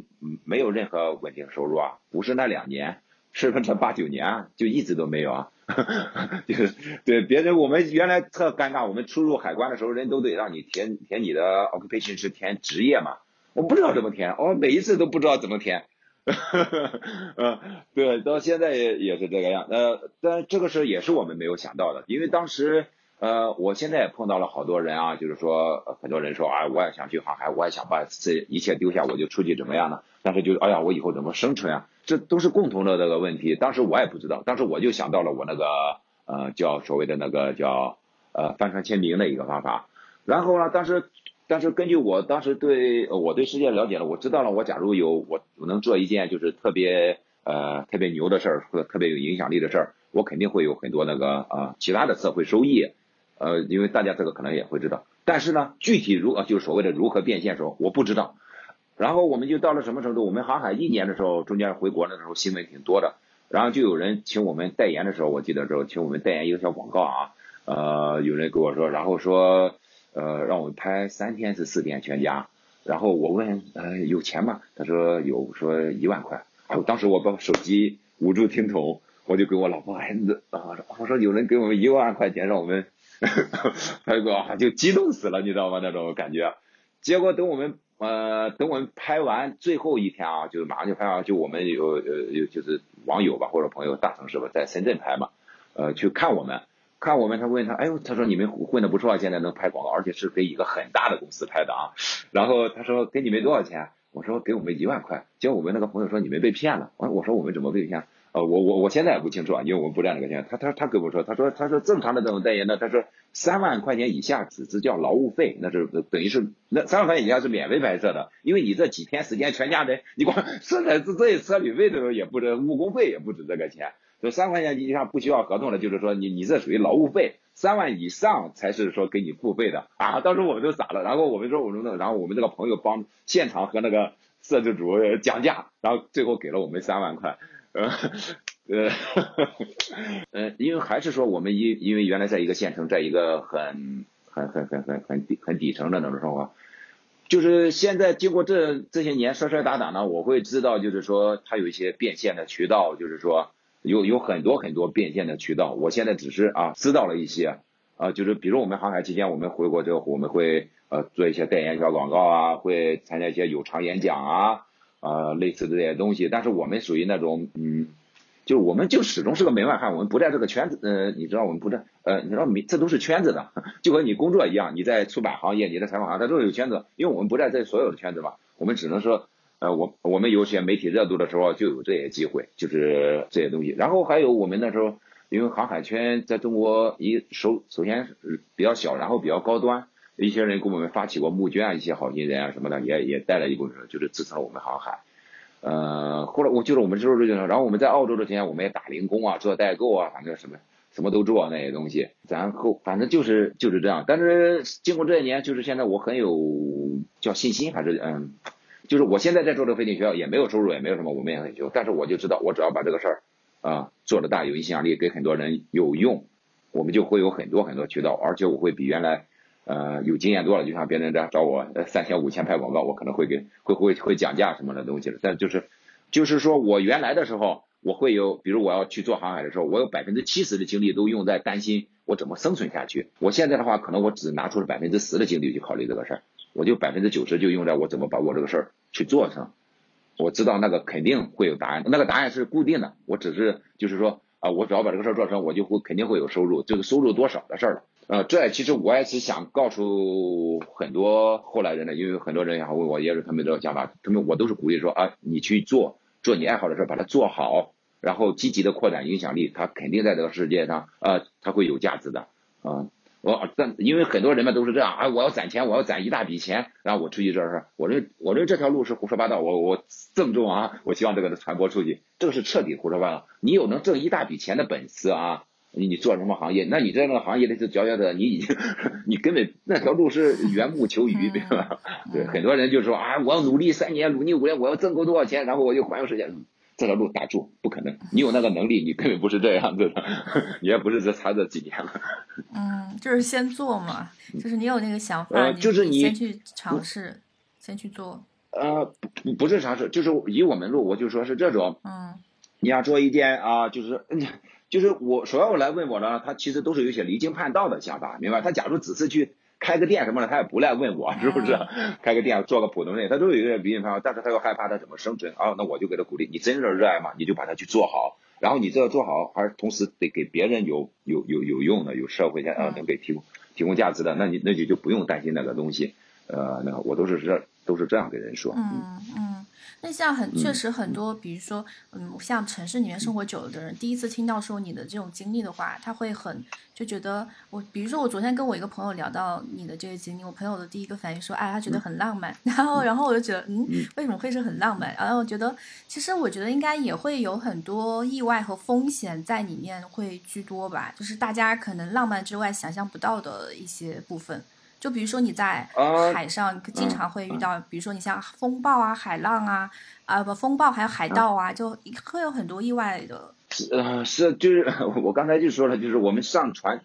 没有任何稳定收入啊，不是那两年，是这八九年就一直都没有啊，<laughs> 就是对别人我们原来特尴尬，我们出入海关的时候人都得让你填填你的 occupation 是填职业嘛，我不知道怎么填，我每一次都不知道怎么填，嗯，<laughs> 对，到现在也也是这个样，呃，但这个事也是我们没有想到的，因为当时。呃，我现在也碰到了好多人啊，就是说很多人说啊，我也想去航海，我也想把这一切丢下，我就出去怎么样呢？但是就哎呀，我以后怎么生存啊？这都是共同的这个问题。当时我也不知道，当时我就想到了我那个呃叫所谓的那个叫呃帆船签名的一个方法。然后呢，当时但是根据我当时对我对世界了解了，我知道了，我假如有我我能做一件就是特别呃特别牛的事儿或者特别有影响力的事儿，我肯定会有很多那个啊其他的社会收益。呃，因为大家这个可能也会知道，但是呢，具体如呃，就是所谓的如何变现时候，我不知道。然后我们就到了什么程度？我们航海一年的时候，中间回国的时候新闻挺多的，然后就有人请我们代言的时候，我记得时候请我们代言一个小广告啊，呃，有人跟我说，然后说，呃，让我们拍三天是四天全家，然后我问，呃，有钱吗？他说有，说一万块。哎，当时我把手机捂住听筒，我就给我老婆孩子啊，我说有人给我们一万块钱让我们。<laughs> 拍过就激动死了，你知道吗？那种感觉。结果等我们呃等我们拍完最后一天啊，就是马上就拍完，就我们有呃有就是网友吧或者朋友大城市吧，在深圳拍嘛，呃去看我们，看我们他问他，哎呦他说你们混的不错，现在能拍广告，而且是给一个很大的公司拍的啊。然后他说给你们多少钱？我说给我们一万块。结果我们那个朋友说你们被骗了。我我说我们怎么被骗？呃，我我我现在也不清楚啊，因为我们不赚这个钱。他他他跟我说，他说他说正常的这种代言呢，他说三万块钱以下只是叫劳务费，那是等于是那三万块钱以下是免费拍摄的，因为你这几天时间全家人，你光摄影这这些车旅费的时候也不止，误工费也不止这个钱。就三块钱以下不需要合同的，就是说你你这属于劳务费，三万以上才是说给你付费的啊。当时我们都傻了，然后我们说我们那，然后我们这个朋友帮现场和那个摄制组讲价，然后最后给了我们三万块。呃，呃，呃，因为还是说我们因因为原来在一个县城，在一个很很很很很很底很底层的那种生活，就是现在经过这这些年摔摔打打呢，我会知道，就是说它有一些变现的渠道，就是说有有很多很多变现的渠道。我现在只是啊知道了一些啊，就是比如我们航海期间，我们回国之后，我们会呃做一些代言小广告啊，会参加一些有偿演讲啊。啊，类似的这些东西，但是我们属于那种，嗯，就我们就始终是个门外汉，我们不在这个圈子，呃，你知道我们不在，呃，你知道没，这都是圈子的，<laughs> 就和你工作一样，你在出版行业，你在采访行业，它都是有圈子，因为我们不在这所有的圈子嘛，我们只能说，呃，我我们有些媒体热度的时候就有这些机会，就是这些东西，然后还有我们那时候，因为航海圈在中国一首首先比较小，然后比较高端，一些人给我们发起过募捐啊，一些好心人啊什么的，也也带了一部分，就是支撑了我们航海。呃，后来我就是我们之后就是这个，然后我们在澳洲之前，我们也打零工啊，做代购啊，反正什么什么都做那些东西。然后反正就是就是这样。但是经过这一年，就是现在我很有叫信心，还是嗯，就是我现在在做这个飞行学校，也没有收入，也没有什么，我们也很穷。但是我就知道，我只要把这个事儿啊做的大，有影响力，给很多人有用，我们就会有很多很多渠道，而且我会比原来。呃，有经验多了，就像别人这样找我，三千五千拍广告，我可能会给会会会讲价什么的东西了。但就是，就是说我原来的时候，我会有，比如我要去做航海的时候，我有百分之七十的精力都用在担心我怎么生存下去。我现在的话，可能我只拿出了百分之十的精力去考虑这个事儿，我就百分之九十就用在我怎么把我这个事儿去做上。我知道那个肯定会有答案，那个答案是固定的，我只是就是说啊，我只要把这个事儿做成，我就会肯定会有收入，这个收入多少的事儿了。呃，这其实我也是想告诉很多后来人的，因为很多人也问我，也是他们这个想法，他们我都是鼓励说啊，你去做做你爱好的事，把它做好，然后积极的扩展影响力，它肯定在这个世界上，呃，它会有价值的，啊，我但因为很多人们都是这样，啊，我要攒钱，我要攒一大笔钱，然后我出去这事，我认我认为这条路是胡说八道，我我郑重啊，我希望这个传播出去，这个是彻底胡说八道，你有能挣一大笔钱的本事啊。你你做什么行业？那你在那个行业里是佼佼者，你已经你根本那条路是缘木求鱼，对吧？<laughs> 对，很多人就说啊，我要努力三年，努力五年，我要挣够多少钱，然后我就环游世界。这条路打住，不可能。你有那个能力，你根本不是这样子的，<laughs> 你也不是这差这几年了。嗯，就是先做嘛，就是你有那个想法，就是你先去尝试，先去做。呃，不不是尝试，就是以我们路，我就说是这种。嗯。你要做一件啊，就是嗯。就是我所有来问我呢，他其实都是有些离经叛道的想法，明白？他假如只是去开个店什么的，他也不来问我，是不是？开个店做个普通人，他都有一个离经叛道，但是他又害怕他怎么生存啊？那我就给他鼓励，你真是热爱嘛，你就把它去做好，然后你这个做好，还同时得给别人有有有有用的，有社会上啊能给提供提供价值的，那你那你就不用担心那个东西，呃，那我都是这都是这样给人说，嗯嗯。那像很确实很多，比如说，嗯，像城市里面生活久了的人，第一次听到说你的这种经历的话，他会很就觉得我，比如说我昨天跟我一个朋友聊到你的这个经历，我朋友的第一个反应说，哎，他觉得很浪漫。<laughs> 然后，然后我就觉得，嗯，为什么会是很浪漫？然后我觉得，其实我觉得应该也会有很多意外和风险在里面会居多吧，就是大家可能浪漫之外想象不到的一些部分。就比如说你在海上经常会遇到，比如说你像风暴啊、海浪啊，啊不风暴还有海盗啊，就会有很多意外的。呃，是就是 <laughs> 我刚才就说了，就是我们上船，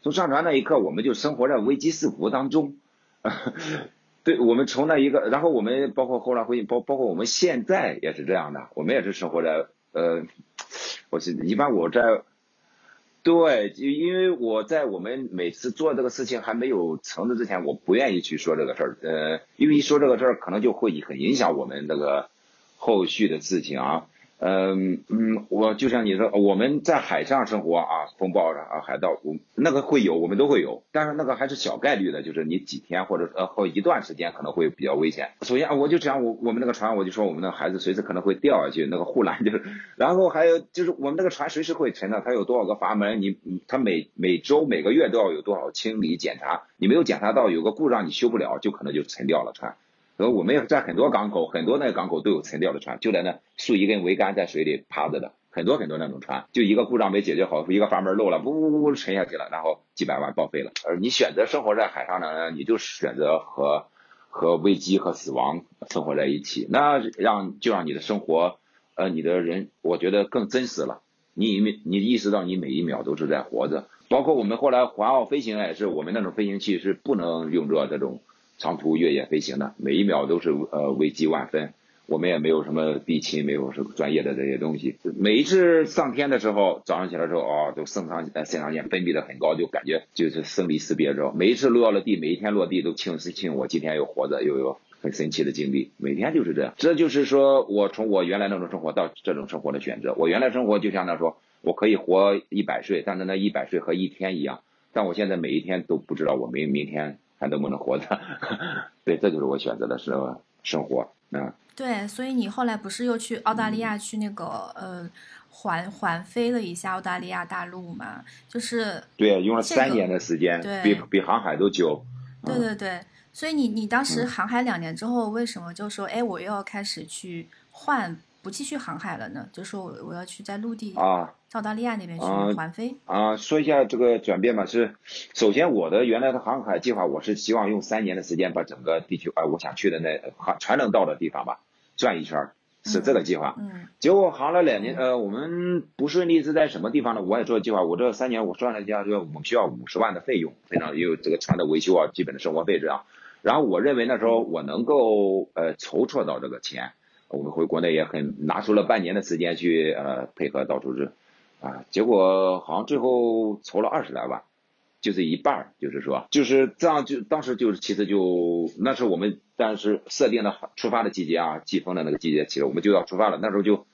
从上船那一刻，我们就生活在危机四伏当中。<laughs> 对，我们从那一个，然后我们包括后来会包包括我们现在也是这样的，我们也是生活在呃，我是一般我在。对，因为我在我们每次做这个事情还没有成的之前，我不愿意去说这个事儿，呃，因为一说这个事儿，可能就会很影响我们这个后续的事情啊。嗯嗯，我就像你说，我们在海上生活啊，风暴啊，海盗，我那个会有，我们都会有，但是那个还是小概率的，就是你几天或者呃或一段时间可能会比较危险。首先啊，我就讲我我们那个船，我就说我们的孩子随时可能会掉下去，那个护栏就是，然后还有就是我们那个船随时会沉的，它有多少个阀门，你它每每周每个月都要有多少清理检查，你没有检查到有个故障你修不了，就可能就沉掉了船。我们也在很多港口，很多那个港口都有沉掉的船，就在那竖一根桅杆在水里趴着的，很多很多那种船，就一个故障没解决好，一个阀门漏了，呜呜呜沉下去了，然后几百万报废了。而你选择生活在海上呢，你就选择和和危机和死亡生活在一起，那让就让你的生活，呃，你的人，我觉得更真实了。你你意识到你每一秒都是在活着，包括我们后来环澳飞行也是，我们那种飞行器是不能用作这种。长途越野飞行的，每一秒都是呃危机万分。我们也没有什么地勤，没有什么专业的这些东西。每一次上天的时候，早上起来之后啊，都肾上腺肾上腺分泌的很高，就感觉就是生离死别之后。每一次落了地，每一天落地都庆庆我今天又活着，又有很神奇的经历。每天就是这样。这就是说我从我原来那种生活到这种生活的选择。我原来生活就像他说，我可以活一百岁，但是那一百岁和一天一样。但我现在每一天都不知道我明明天。还能不能活着？对，这就是我选择的生生活嗯。对，所以你后来不是又去澳大利亚去那个呃环环飞了一下澳大利亚大陆嘛？就是对，用了三年的时间，对，比比航海都久。对对对，所以你你当时航海两年之后，为什么就说，哎，我又要开始去换，不继续航海了呢？就说我我要去在陆地啊，澳大利亚那边去环飞啊。说一下这个转变吧，是首先我的原来的航海计划，我是希望用三年的时间把整个地球，啊，我想去的那航船能到的地方吧，转一圈。是这个计划，嗯，结果航了两年，呃，我们不顺利是在什么地方呢？我也做计划，我这三年我算了一下，就我们需要五十万的费用，非常有这个船的维修啊，基本的生活费这样。然后我认为那时候我能够呃筹措到这个钱，我们回国内也很拿出了半年的时间去呃配合到处是啊，结果好像最后筹了二十来万。就是一半儿，就是说，就是这样，就当时就是其实就那是我们当时设定的出发的季节啊，季风的那个季节，其实我们就要出发了。那时候就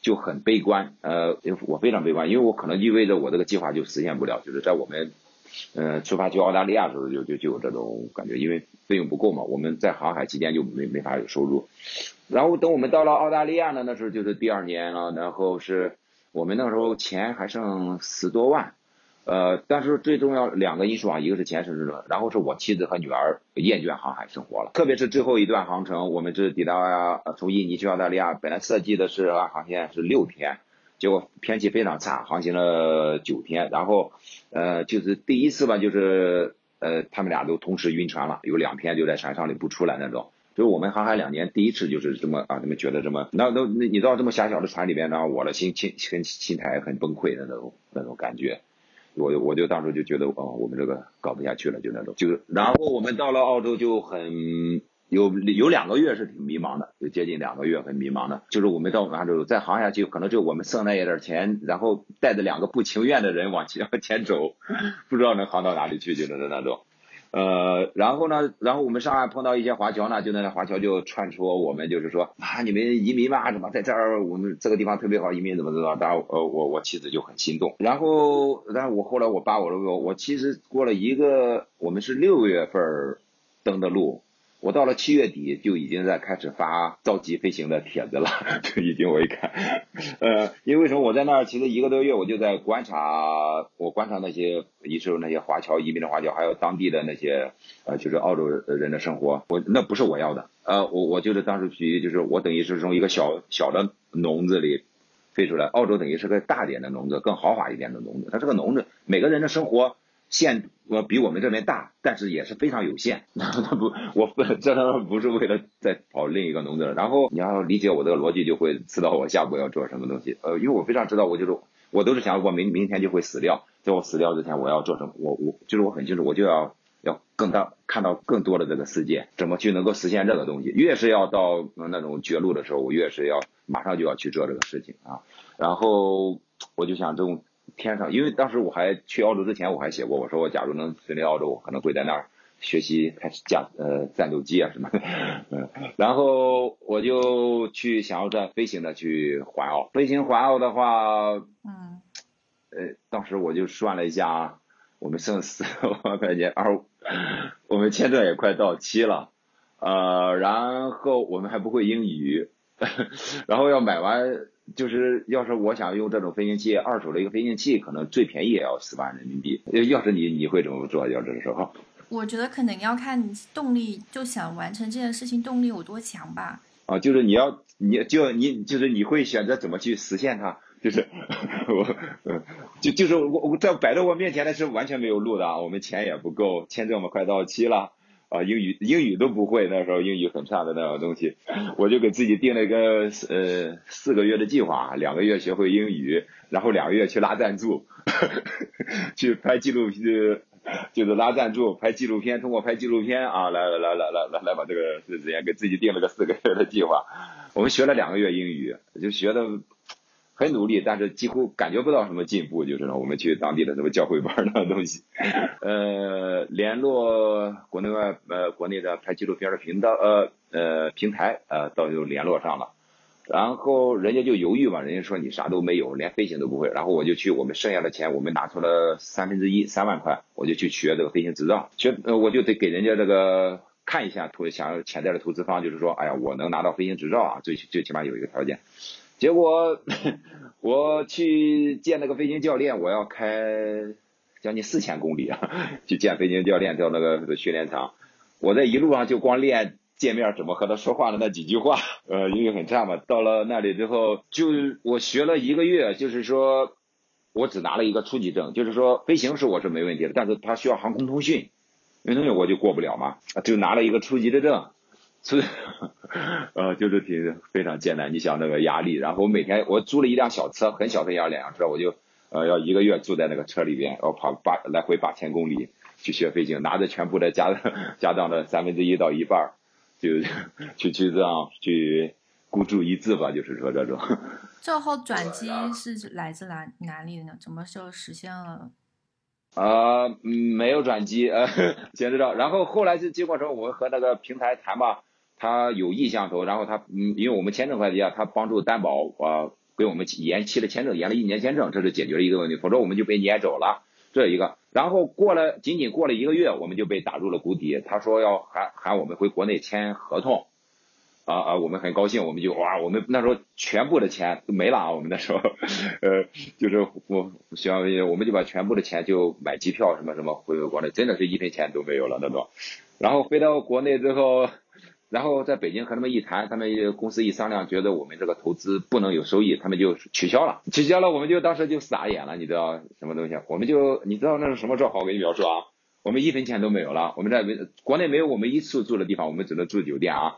就很悲观，呃，我非常悲观，因为我可能意味着我这个计划就实现不了。就是在我们呃出发去澳大利亚的时候，就就就有这种感觉，因为费用不够嘛，我们在航海期间就没没法有收入。然后等我们到了澳大利亚呢，那时候就是第二年了，然后是我们那时候钱还剩十多万。呃，但是最重要两个因素啊，一个是钱是了，然后是我妻子和女儿厌倦航海生活了，特别是最后一段航程，我们是抵达啊从印尼去澳大利亚，本来设计的是按航线是六天，结果天气非常差，航行了九天，然后呃就是第一次吧，就是呃他们俩都同时晕船了，有两天就在船上里不出来那种，就是我们航海两年第一次就是这么啊，他们觉得这么那都你知道这么狭小的船里边，然后我的心心心心态很崩溃的那种那种感觉。我我就当时就觉得哦，我们这个搞不下去了，就那种，就然后我们到了澳洲就很有有两个月是挺迷茫的，就接近两个月很迷茫的，就是我们到完之后再航下去，可能就我们剩那一点钱，然后带着两个不情愿的人往前往前走，不知道能航到哪里去，就是那种。呃，然后呢，然后我们上岸碰到一些华侨呢，就那华侨就串出我们就是说啊，你们移民吧，怎么在这儿？我们这个地方特别好，移民怎么怎么？当然，呃，我我妻子就很心动。然后，但是我后来我爸我我我其实过了一个，我们是六月份登的路。我到了七月底就已经在开始发召集飞行的帖子了，<laughs> 就已经我一看，呃，因为什么？我在那儿其实一个多月，我就在观察，我观察那些，一是那些华侨移民的华侨，还有当地的那些，呃，就是澳洲人的生活。我那不是我要的，呃，我我就是当时属于就是我等于是从一个小小的笼子里飞出来，澳洲等于是个大点的笼子，更豪华一点的笼子。它这个笼子，每个人的生活。线我比我们这边大，但是也是非常有限。<laughs> 那不，我这他不是为了再跑另一个农子。然后你要理解我这个逻辑，就会知道我下步要做什么东西。呃，因为我非常知道，我就是我都是想，我明明天就会死掉，在我死掉之前，我要做什么？我我就是我很清楚，我就要要更大看到更多的这个世界，怎么去能够实现这个东西？越是要到那种绝路的时候，我越是要马上就要去做这个事情啊。然后我就想这种。天上，因为当时我还去澳洲之前，我还写过，我说我假如能飞离澳洲，我可能会在那儿学习开始驾呃战斗机啊什么的，<laughs> 嗯，然后我就去想要在飞行的去环澳，飞行环澳的话，嗯，呃，当时我就算了一下，我们剩四万块钱，而我们签证也快到期了，呃，然后我们还不会英语，<laughs> 然后要买完。就是要是我想用这种飞行器，二手的一个飞行器，可能最便宜也要十万人民币。要是你，你会怎么做？要这个时候，我觉得可能要看你动力，就想完成这件事情动力有多强吧。啊，就是你要，你就你就是你会选择怎么去实现它？就是 <laughs> 我，嗯，就就是我我在摆在我面前的是完全没有路的啊，我们钱也不够，签证我们快到期了。啊，英语英语都不会，那时候英语很差的那种东西，我就给自己定了一个呃四个月的计划，两个月学会英语，然后两个月去拉赞助，<laughs> 去拍纪录片，就是拉赞助拍纪录片，通过拍纪录片啊来来来来来来来把这个时间给自己定了个四个月的计划，我们学了两个月英语，就学的。很努力，但是几乎感觉不到什么进步，就是我们去当地的什么教会班的东西，呃，联络国内外呃国内的拍纪录片的频道呃呃平台呃，到就联络上了，然后人家就犹豫嘛，人家说你啥都没有，连飞行都不会，然后我就去，我们剩下的钱我们拿出了三分之一三万块，我就去学这个飞行执照，学呃我就得给人家这个看一下投想潜在的投资方，就是说，哎呀，我能拿到飞行执照啊，最最起码有一个条件。结果 <laughs> 我去见那个飞行教练，我要开将近四千公里啊，<laughs> 去见飞行教练到那个训练场。我在一路上就光练见面怎么和他说话的那几句话，<laughs> 呃，英语很差嘛。到了那里之后，就我学了一个月，就是说我只拿了一个初级证，就是说飞行是我是没问题的，但是他需要航空通讯，那东西我就过不了嘛，就拿了一个初级的证。是，<laughs> 呃，就是挺非常艰难。你想那个压力，然后我每天我租了一辆小车，很小的一辆两辆车，我就呃要一个月住在那个车里边，要跑八来回八千公里去学飞行，拿着全部的家家当的三分之一到一半，就去去这样去孤注一掷吧，就是说这种。<laughs> 最后转机是来自哪哪里的呢？什么时候实现了？呃，没有转机，呃，先知道。然后后来就经过说，我们和那个平台谈吧，他有意向投，然后他，嗯，因为我们签证快递啊，他帮助担保，呃，给我们延期了签证，延了一年签证，这是解决了一个问题，否则我们就被撵走了，这一个。然后过了仅仅过了一个月，我们就被打入了谷底，他说要喊喊我们回国内签合同。啊啊！我们很高兴，我们就哇，我们那时候全部的钱都没了啊！我们那时候，<laughs> 呃，就是我希望我们就把全部的钱就买机票什么什么回国内，真的是一分钱都没有了那种。然后回到国内之后，然后在北京和他们一谈，他们公司一商量，觉得我们这个投资不能有收益，他们就取消了。取消了，我们就当时就傻眼了，你知道什么东西？我们就你知道那是什么状况？我给你描述啊。我们一分钱都没有了，我们在国内没有我们一处住的地方，我们只能住酒店啊，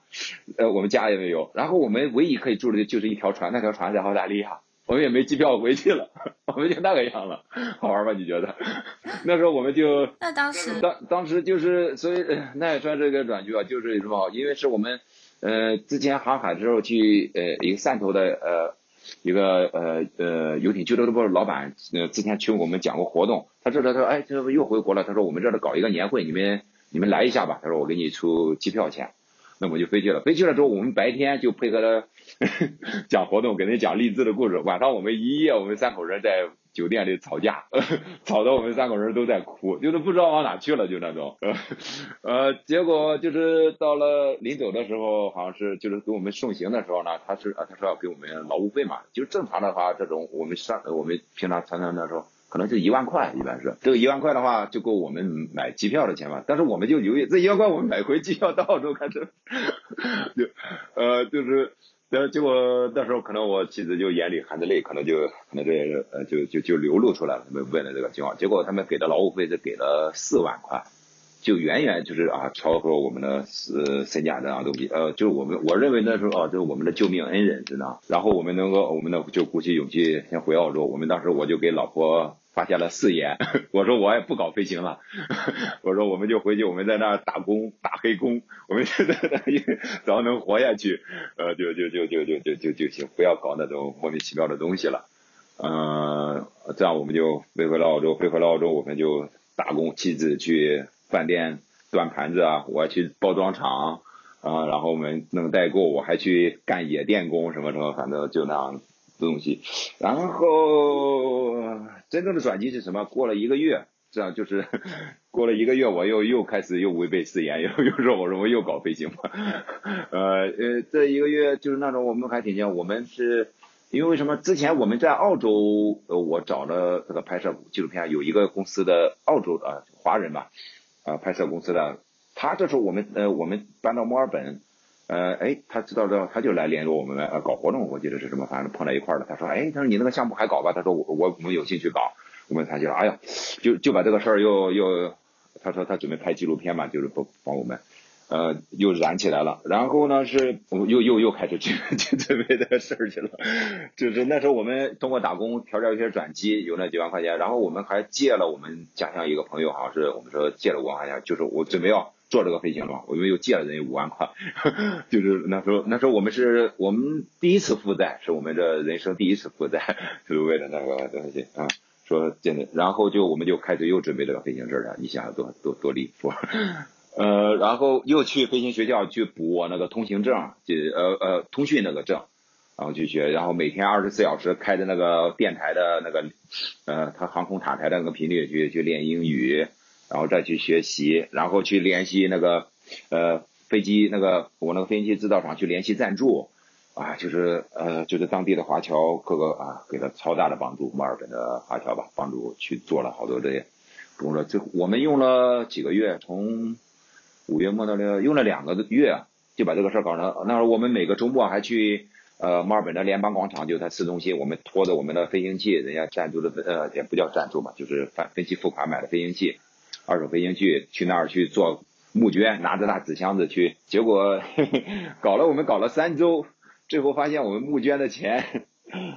呃，我们家也没有，然后我们唯一可以住的就是一条船，那条船在澳大利亚，我们也没机票回去了，<laughs> 我们就那个样了，好玩吧？你觉得？<laughs> 那时候我们就那当时当当时就是所以那也算是个转机吧，就是什么？因为是我们呃之前航海的时候去呃一个汕头的呃。一个呃呃游艇俱乐部老板，呃之前请我们讲过活动，他这他说哎，这不又回国了？他说我们这儿搞一个年会，你们你们来一下吧。他说我给你出机票钱，那我们就飞去了。飞去了之后，我们白天就配合他 <laughs> 讲活动，给人讲励志的故事。晚上我们一夜，我们三口人在。酒店里吵架，<laughs> 吵得我们三口人都在哭，就是不知道往哪去了，就那种。<laughs> 呃，结果就是到了临走的时候，好像是就是给我们送行的时候呢，他是啊，他说要给我们劳务费嘛。就正常的话，这种我们上我们平常常常那时候可能就一万块，一般是这个一万块的话就够我们买机票的钱嘛。但是我们就犹豫，这一万块我们买回机票到澳洲开始，就呃就是。然后结果那时候可能我妻子就眼里含着泪，可能就可能这呃就就就流露出来了。他们问了这个情况，结果他们给的劳务费是给了四万块，就远远就是啊超过我们的呃身价这样东西。呃，就是我们我认为那时候啊，就是我们的救命恩人，知道然后我们能够我们呢就鼓起勇气先回澳洲。我们当时我就给老婆。发下了誓言，<laughs> 我说我也不搞飞行了，<laughs> 我说我们就回去，我们在那儿打工打黑工，<laughs> 我们现在只要能活下去，呃，就就就就就就就就行，不要搞那种莫名其妙的东西了，嗯，这样我们就飞回了澳洲，飞回了澳洲，我们就打工，妻子去饭店端盘子啊，我去包装厂啊，然后我们弄代购，我还去干野电工什么什么，反正就那样。东西，然后真正的转机是什么？过了一个月，这样就是 <laughs> 过了一个月，我又又开始又违背誓言，又 <laughs> 又说我说我又搞飞行嘛，<laughs> 呃呃，这一个月就是那种我们还挺像，我们是因为什么？之前我们在澳洲，呃，我找了这个拍摄纪录片，有一个公司的澳洲的华人吧，啊，拍摄公司的，他这时候我们呃我们搬到墨尔本。呃，哎，他知道之后，他就来联络我们呃搞活动，我记得是什么，反正碰在一块了。他说，哎，他说你那个项目还搞吧？他说我我们有兴趣搞。我们谈起来，哎呀，就就把这个事儿又又，他说他准备拍纪录片嘛，就是帮帮我们，呃，又燃起来了。然后呢，是我又又又开始去去准备这个事儿去了。<laughs> 就是那时候我们通过打工调调一些转机，有那几万块钱。然后我们还借了我们家乡一个朋友，好像是我们说借了五万块钱，就是我准备要。做这个飞行嘛，我们又借了人家五万块，<laughs> 就是那时候那时候我们是我们第一次负债，是我们这人生第一次负债，就是为了那个东西啊，说真的，然后就我们就开始又准备这个飞行证了，你想想多多多离谱，呃，然后又去飞行学校去补我那个通行证，就呃呃通讯那个证，然后去学，然后每天二十四小时开着那个电台的那个呃，他航空塔台的那个频率去去练英语。然后再去学习，然后去联系那个，呃，飞机那个我那个飞行器制造厂去联系赞助，啊，就是呃，就是当地的华侨各个啊，给他超大的帮助，墨尔本的华侨吧，帮助去做了好多这些，工作，这我们用了几个月，从五月末到六用了两个月，就把这个事儿搞成。那时候我们每个周末还去呃墨尔本的联邦广场，就是它市中心，我们拖着我们的飞行器，人家赞助的呃也不叫赞助嘛，就是分分期付款买的飞行器，二手飞行器去那儿去做募捐，拿着大纸箱子去，结果 <laughs> 搞了我们搞了三周，最后发现我们募捐的钱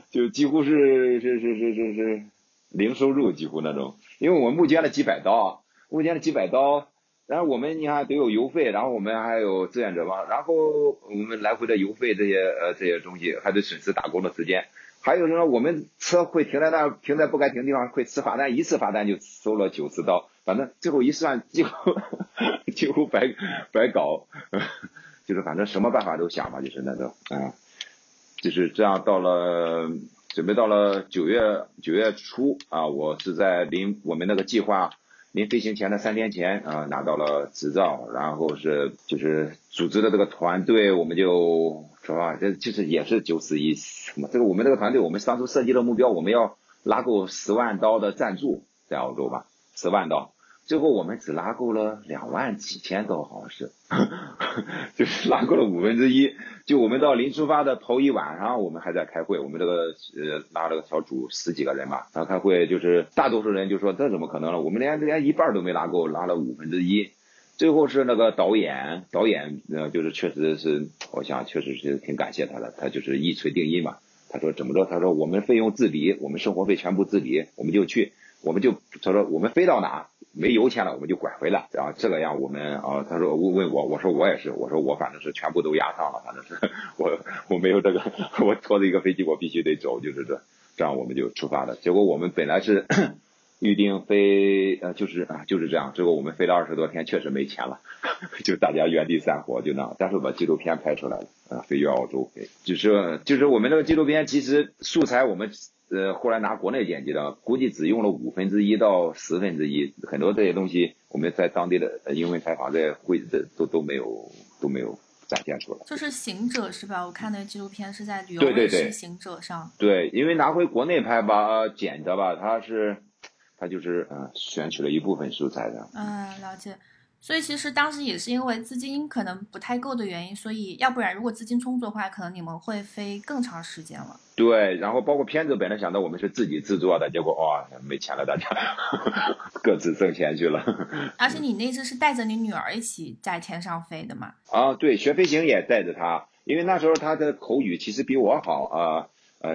就几乎是是是是是是零收入，几乎那种，因为我们募捐了几百刀，募捐了几百刀。然后我们你看都有油费，然后我们还有志愿者嘛，然后我们来回的油费这些呃这些东西，还得损失打工的时间，还有说我们车会停在那停在不该停的地方会吃罚单，一次罚单就收了九十刀，反正最后一算几乎几乎白白搞，<laughs> 就是反正什么办法都想嘛，就是那种啊，就是这样到了准备到了九月九月初啊，我是在临我们那个计划。临飞行前的三天前啊，拿到了执照，然后是就是组织的这个团队，我们就是吧，这就是也是九死一什么？这个我们这个团队，我们当初设计的目标，我们要拉够十万刀的赞助，在澳洲吧，十万刀。最后我们只拉够了两万几千刀，好像是，<laughs> 就是拉够了五分之一。就我们到临出发的头一晚上，我们还在开会。我们这个呃拉了个小组十几个人吧，然后开会就是大多数人就说这怎么可能了？我们连连一半都没拉够，拉了五分之一。最后是那个导演，导演呃就是确实是，我想确实是挺感谢他的，他就是一锤定音嘛。他说怎么着？他说我们费用自理，我们生活费全部自理，我们就去，我们就他说我们飞到哪。没油钱了，我们就拐回来，然后这个样我们啊，他说问问我，我说我也是，我说我反正是全部都压上了，反正是我我没有这个，<laughs> 我拖着一个飞机我必须得走，就是这，这样我们就出发了。结果我们本来是预定飞，呃，就是啊就是这样。结果我们飞了二十多天，确实没钱了，<laughs> 就大家原地散伙，就那样。但是把纪录片拍出来了，啊，飞越澳洲，就是就是我们这个纪录片其实素材我们。呃，后来拿国内剪辑的，估计只用了五分之一到十分之一，很多这些东西我们在当地的英文采访在会这都都没有都没有展现出来。就是行者是吧？我看那个纪录片是在旅游卫视行者上。对，因为拿回国内拍吧，剪的吧，它是它就是嗯选取了一部分素材的。嗯，了解。所以其实当时也是因为资金可能不太够的原因，所以要不然如果资金充足的话，可能你们会飞更长时间了。对，然后包括片子本来想到我们是自己制作的，结果哇没钱了，大家 <laughs> 各自挣钱去了。而且你那次是带着你女儿一起在天上飞的嘛？啊，对，学飞行也带着她，因为那时候她的口语其实比我好啊。呃，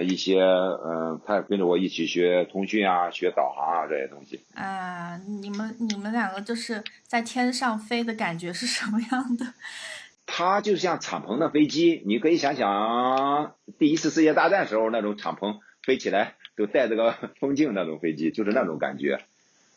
一些嗯，他跟着我一起学通讯啊，学导航啊这些东西。啊，你们你们两个就是在天上飞的感觉是什么样的？<laughs> 它就像敞篷的飞机，你可以想想第一次世界大战时候那种敞篷飞起来都带着个风镜那种飞机，就是那种感觉。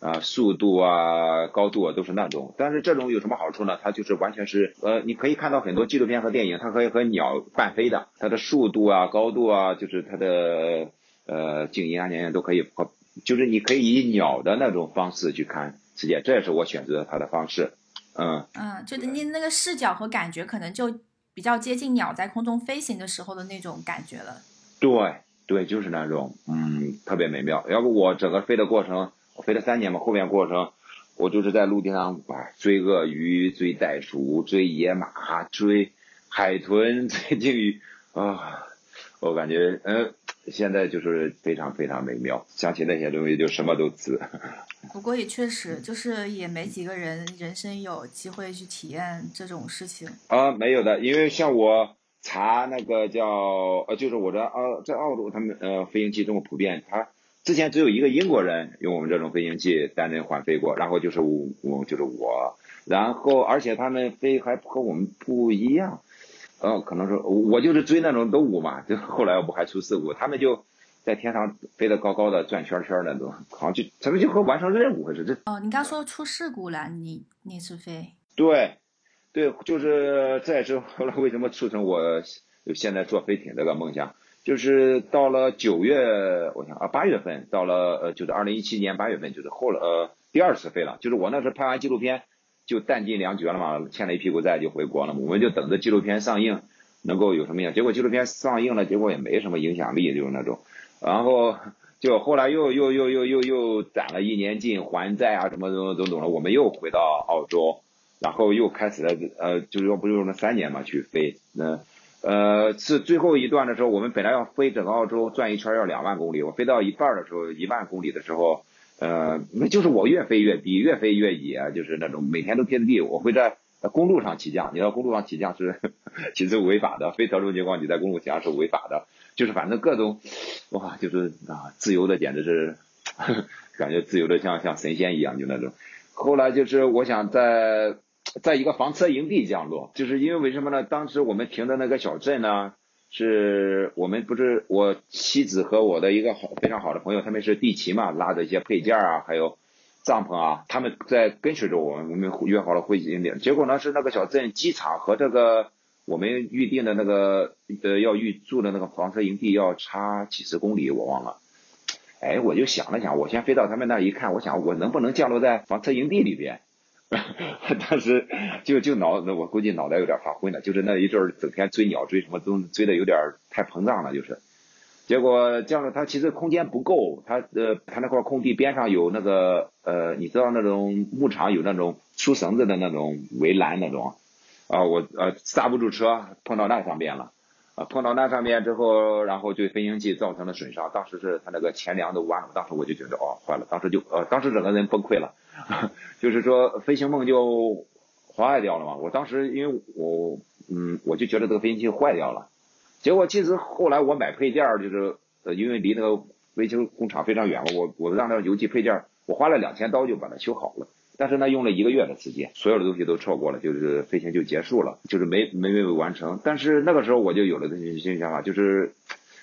啊，速度啊，高度啊，都是那种。但是这种有什么好处呢？它就是完全是，呃，你可以看到很多纪录片和电影，它可以和鸟伴飞的。它的速度啊，高度啊，就是它的呃静音啊，年年都可以和，就是你可以以鸟的那种方式去看世界，这也是我选择它的方式。嗯嗯，就你那个视角和感觉，可能就比较接近鸟在空中飞行的时候的那种感觉了。对对，就是那种，嗯，特别美妙。要不我整个飞的过程。我飞了三年嘛，后面过程我就是在陆地上啊追鳄鱼、追袋鼠、追野马、追海豚、<laughs> 追鲸鱼啊，我感觉嗯，现在就是非常非常美妙，想起那些东西就什么都值。<laughs> 不过也确实，就是也没几个人人生有机会去体验这种事情啊，没有的，因为像我查那个叫呃，就是我在澳在澳洲，他们呃飞行器这么普遍，他。之前只有一个英国人用我们这种飞行器单人环飞过，然后就是我，我就是我，然后而且他们飞还和我们不一样，呃，可能是我就是追那种动物嘛，就后来我不还出事故，他们就在天上飞得高高的转圈圈那种，好像就他们就和完成任务似的。哦，你刚说出事故了，你那次飞？对，对，就是这也是后来为什么促成我现在做飞艇这个梦想。就是到了九月，我想啊八月份到了呃，就是二零一七年八月份，就是后了呃第二次飞了。就是我那时候拍完纪录片就弹尽粮绝了嘛，欠了一屁股债就回国了嘛。我们就等着纪录片上映能够有什么样？结果纪录片上映了，结果也没什么影响力，就是那种。然后就后来又又又又又又攒了一年劲还债啊，什么种种种种的，我们又回到澳洲，然后又开始了呃，就是说不是用了三年嘛去飞，那呃是最后一段的时候，我们本来要飞整个澳洲转一圈要两万公里，我飞到一半的时候一万公里的时候，呃那就是我越飞越低，越飞越野，就是那种每天都贴着地，我会在公路上起降，你知道公路上起降是其实违法的，非特殊情况你在公路起降是违法的。就是反正各种，哇，就是啊，自由的简直是，<laughs> 感觉自由的像像神仙一样，就那种。后来就是我想在在一个房车营地降落，就是因为为什么呢？当时我们停的那个小镇呢，是我们不是我妻子和我的一个好非常好的朋友，他们是地勤嘛，拉着一些配件啊，还有帐篷啊，他们在跟随着我们，我们约好了会营地。结果呢是那个小镇机场和这个。我们预定的那个呃要预住的那个房车营地要差几十公里，我忘了。哎，我就想了想，我先飞到他们那一看，我想我能不能降落在房车营地里边？<laughs> 当时就就脑，我估计脑袋有点发昏了，就是那一阵儿整天追鸟追什么都追的有点太膨胀了，就是。结果降落，它其实空间不够，它呃它那块空地边上有那个呃你知道那种牧场有那种粗绳子的那种围栏那种。啊，我呃刹不住车，碰到那上面了，啊，碰到那上面之后，然后对飞行器造成了损伤。当时是它那个前梁都弯了，当时我就觉得哦坏了，当时就呃当时整个人崩溃了，<laughs> 就是说飞行梦就坏掉了嘛。我当时因为我嗯我就觉得这个飞行器坏掉了，结果其实后来我买配件就是呃因为离那个维修工厂非常远嘛，我我让那个油气配件我花了两千刀就把它修好了。但是呢，用了一个月的时间，所有的东西都错过了，就是飞行就结束了，就是没没没完成。但是那个时候我就有了这些新想法，就是，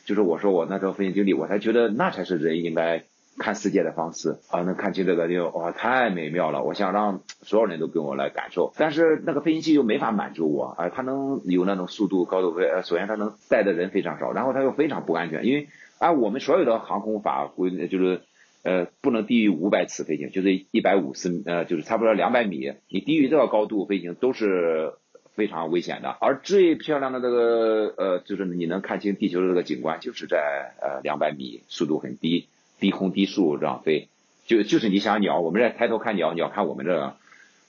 就是我说我那时候飞行经历，我才觉得那才是人应该看世界的方式啊，能看清这个就哇太美妙了。我想让所有人都跟我来感受，但是那个飞行器又没法满足我啊，它能有那种速度高度飞，首先它能带的人非常少，然后它又非常不安全，因为按我们所有的航空法规就是。呃，不能低于五百尺飞行，就是一百五十，呃，就是差不多两百米。你低于这个高度飞行都是非常危险的。而最漂亮的这个，呃，就是你能看清地球的这个景观，就是在呃两百米，速度很低，低空低速这样飞。就就是你想鸟，我们在抬头看鸟，鸟看我们这，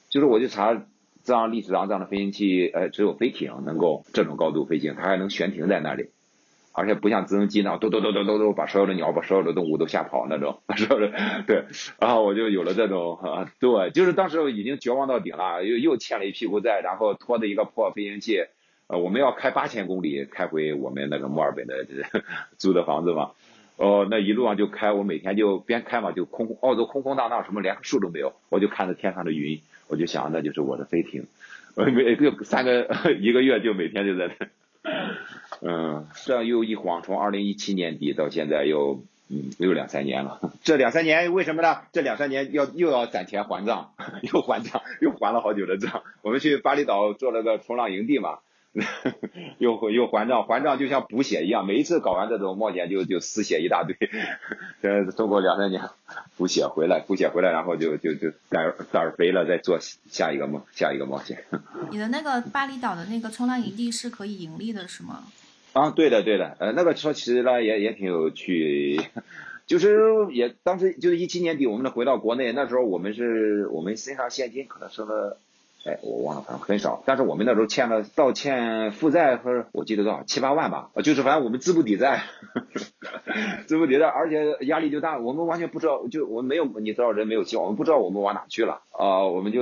就是我就查这样历史上这样的飞行器，呃，只有飞艇能够这种高度飞行，它还能悬停在那里。而且不像直升机那样嘟嘟嘟嘟嘟嘟把所有的鸟把所有的动物都吓跑那种，是不是？对，然后我就有了这种啊，对，就是当时已经绝望到顶了，又又欠了一屁股债，然后拖着一个破飞行器，呃，我们要开八千公里开回我们那个墨尔本的 <laughs> 租的房子嘛，哦，那一路上就开，我每天就边开嘛，就空澳洲空空荡荡，什么连个树都没有，我就看着天上的云，我就想那就是我的飞艇，每个三个一个月就每天就在那。嗯，这样又一晃，从二零一七年底到现在又嗯又两三年了。<laughs> 这两三年为什么呢？这两三年要又要攒钱还账，<laughs> 又还账，又还了好久的账。我们去巴厘岛做了个冲浪营地嘛，<laughs> 又又还账，还账就像补血一样，每一次搞完这种冒险就就失血一大堆。<laughs> 这中国两三年补血回来，补血回来，然后就就就胆胆儿肥了，再做下一个梦下一个冒险。<laughs> 你的那个巴厘岛的那个冲浪营地是可以盈利的，是吗？啊，对的，对的，呃，那个说其实呢也也挺有趣，就是也当时就是一七年底，我们回到国内，那时候我们是我们身上现金可能剩了，哎，我忘了，反正很少，但是我们那时候欠了倒欠负债和我记得多少七八万吧，就是反正我们资不抵债，<laughs> 资不抵债，而且压力就大，我们完全不知道，就我们没有你知道人没有希望，我们不知道我们往哪去了啊，我们就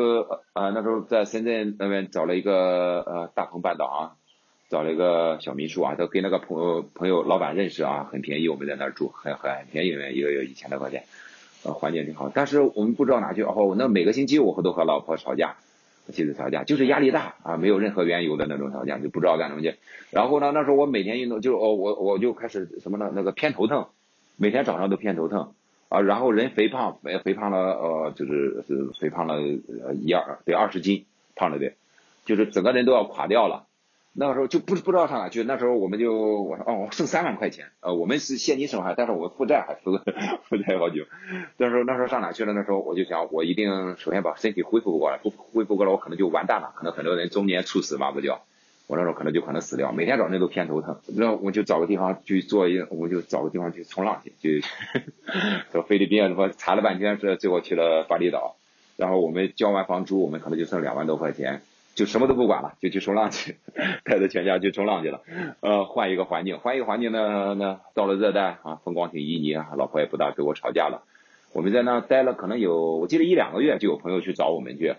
呃那时候在深圳那边找了一个呃大鹏半岛啊。找了一个小民宿啊，都跟那个朋友朋友老板认识啊，很便宜，我们在那儿住，很很便宜，一个月一千多块钱，呃，环境挺好。但是我们不知道哪去，哦，那每个星期我都和老婆吵架，妻子吵架，就是压力大啊，没有任何缘由的那种吵架，就不知道干什么去。然后呢，那时候我每天运动，就哦，我我就开始什么呢？那个偏头疼，每天早上都偏头疼啊，然后人肥胖，肥肥胖了，呃，就是是肥胖了呃一二得二十斤，胖了点，就是整个人都要垮掉了。那个时候就不不知道上哪去，那时候我们就我说哦剩三万块钱，呃我们是现金省还，但是我们负债还负 <laughs> 负债好久，那时候那时候上哪去了？那时候我就想我一定首先把身体恢复过来，不恢复过来我可能就完蛋了，可能很多人中年猝死嘛不就，我那时候可能就可能死掉，每天早晨都偏头疼，然后我就找个地方去做一，我就找个地方去冲浪去，就 <laughs> 到菲律宾什么查了半天，是最后去了巴厘岛，然后我们交完房租，我们可能就剩两万多块钱，就什么都不管了，就去冲浪去，带着全家去冲浪去了，呃，换一个环境，换一个环境呢，那到了热带啊，风光挺旖旎啊，老婆也不大跟我吵架了，我们在那待了可能有，我记得一两个月，就有朋友去找我们去。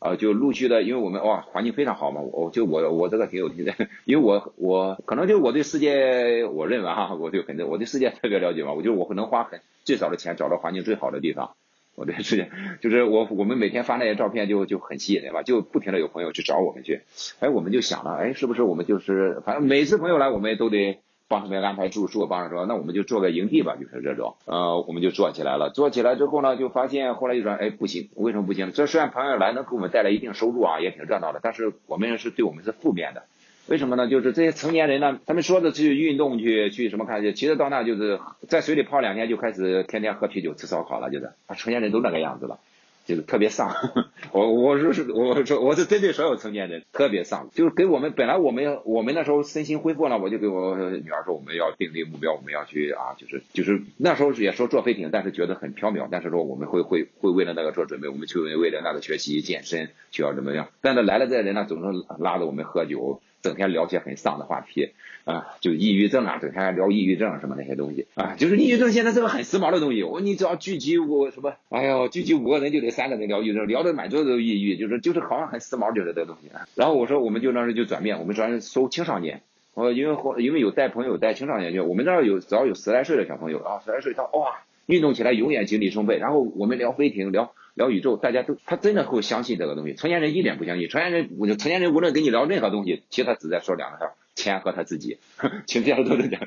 啊，就陆续的，因为我们哇，环境非常好嘛，我就我我这个挺有经验，因为我我可能就我对世界，我认为哈，我就肯定我对世界特别了解嘛，我觉得我能花很最少的钱找到环境最好的地方，我对世界就是我我们每天发那些照片就就很吸引人吧，就不停的有朋友去找我们去，哎，我们就想了，哎，是不是我们就是反正每次朋友来，我们都得。帮他们安排住宿，帮着说，那我们就做个营地吧，就是这种，呃，我们就做起来了。做起来之后呢，就发现后来就说，哎，不行，为什么不行？这虽然朋友来能给我们带来一定收入啊，也挺热闹的，但是我们是对我们是负面的。为什么呢？就是这些成年人呢，他们说的去运动，去去什么看去，其实到那就是在水里泡两天就开始天天喝啤酒吃烧烤了，就是成年人都那个样子了。就是特别丧，<laughs> 我我是我说我是针对所有成年人特别丧，就是给我们本来我们我们那时候身心恢复了，我就给我女儿说我们要定立目标，我们要去啊，就是就是那时候也说坐飞艇，但是觉得很缥缈，但是说我们会会会为了那个做准备，我们去为了那个学习健身需要怎么样，但是来了这些人呢，总是拉着我们喝酒。整天聊些很丧的话题啊，就抑郁症啊，整天聊抑郁症什么那些东西啊，就是抑郁症现在是个很时髦的东西。我你只要聚集五什么，哎呦，聚集五个人就得三个人聊抑郁症，聊的满桌子都抑郁，就是就是好像很时髦，就是这东西。然后我说我们就那时就转变，我们专门收青少年。我因为后因为有带朋友带青少年去，我们那儿有只要有十来岁的小朋友啊，十来岁他哇，运动起来永远精力充沛。然后我们聊飞艇聊。聊宇宙，大家都他真的会相信这个东西。成年人一点不相信。成年人，我就成年人无论跟你聊任何东西，其实他只在说两个事儿：钱和他自己。青年人都是这样。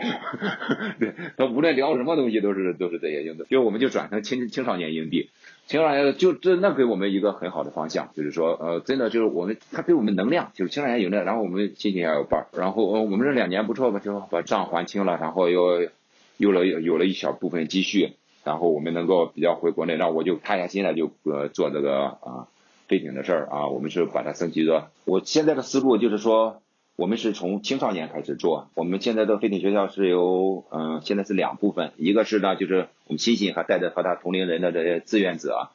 <laughs> 对他无论聊什么东西，都是都是这些用的。就我们就转成青青少年营地，青少年就这那给我们一个很好的方向，就是说呃，真的就是我们他给我们能量，就是青少年有的。然后我们心情也有伴儿。然后呃我们这两年不错吧，就把账还清了，然后又有了有了一小部分积蓄。然后我们能够比较回国内，那我就踏下心来就呃做这个啊飞艇的事儿啊，我们是把它升级的。我现在的思路就是说，我们是从青少年开始做。我们现在的飞艇学校是由嗯现在是两部分，一个是呢就是我们欣欣还带着和他同龄人的这些志愿者，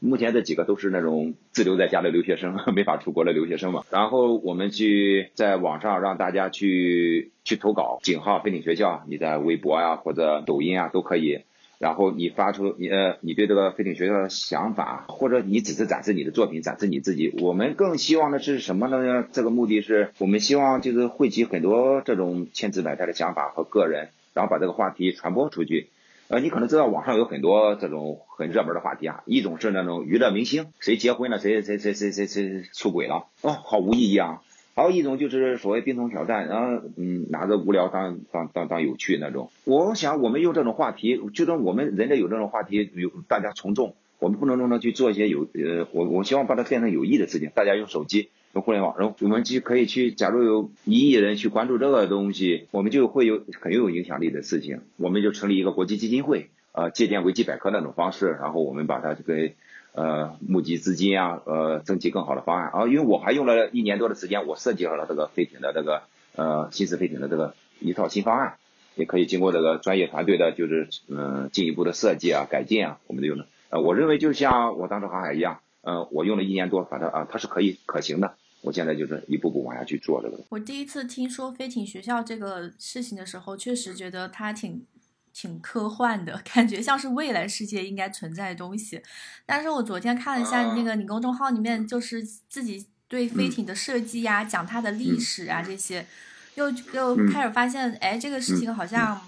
目前这几个都是那种滞留在家的留学生，<laughs> 没法出国的留学生嘛。然后我们去在网上让大家去去投稿，井号飞艇学校，你在微博啊或者抖音啊都可以。然后你发出你呃你对这个飞艇学校的想法，或者你只是展示你的作品，展示你自己。我们更希望的是什么呢？这个目的是我们希望就是汇集很多这种千姿百态的想法和个人，然后把这个话题传播出去。呃，你可能知道网上有很多这种很热门的话题啊，一种是那种娱乐明星谁结婚了，谁谁谁谁谁谁出轨了，哦，毫无意义啊。还有一种就是所谓冰桶挑战，然后嗯拿着无聊当当当当有趣那种。我想我们用这种话题，就算我们人类有这种话题，有大家从众，我们不能让他去做一些有呃，我我希望把它变成有益的事情。大家用手机用互联网，然后我们去可以去，假如有一亿人去关注这个东西，我们就会有很有影响力的事情。我们就成立一个国际基金会，呃，借鉴维基百科那种方式，然后我们把它这个。呃，募集资金啊，呃，征集更好的方案啊，因为我还用了一年多的时间，我设计好了这个飞艇的这个呃新式飞艇的这个一套新方案，也可以经过这个专业团队的就是嗯进一步的设计啊改进啊，我们用的呃，我认为就像我当时航海一样，呃，我用了一年多反正啊，它是可以可行的，我现在就是一步步往下去做这个。我第一次听说飞艇学校这个事情的时候，确实觉得它挺。挺科幻的感觉，像是未来世界应该存在的东西。但是我昨天看了一下那个你公众号里面，就是自己对飞艇的设计呀，讲它的历史啊这些，又又开始发现，哎，这个事情好像，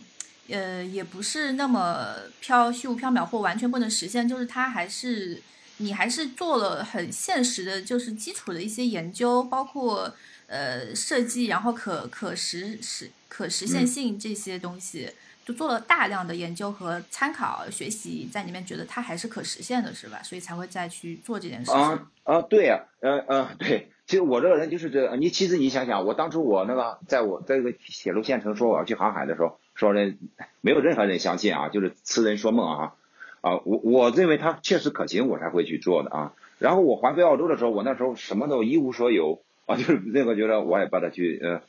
呃，也不是那么飘虚无缥缈或完全不能实现，就是它还是你还是做了很现实的，就是基础的一些研究，包括呃设计，然后可可实实可实现性这些东西。就做了大量的研究和参考学习，在里面觉得它还是可实现的，是吧？所以才会再去做这件事情。啊啊，对呀，呃呃，对。其实我这个人就是这，你其实你想想，我当初我那个在我在这个铁路县城说我要去航海的时候，说人没有任何人相信啊，就是痴人说梦啊啊！我我认为它确实可行，我才会去做的啊。然后我环飞澳洲的时候，我那时候什么都一无所有。啊，就是那个觉得我也把它去呃，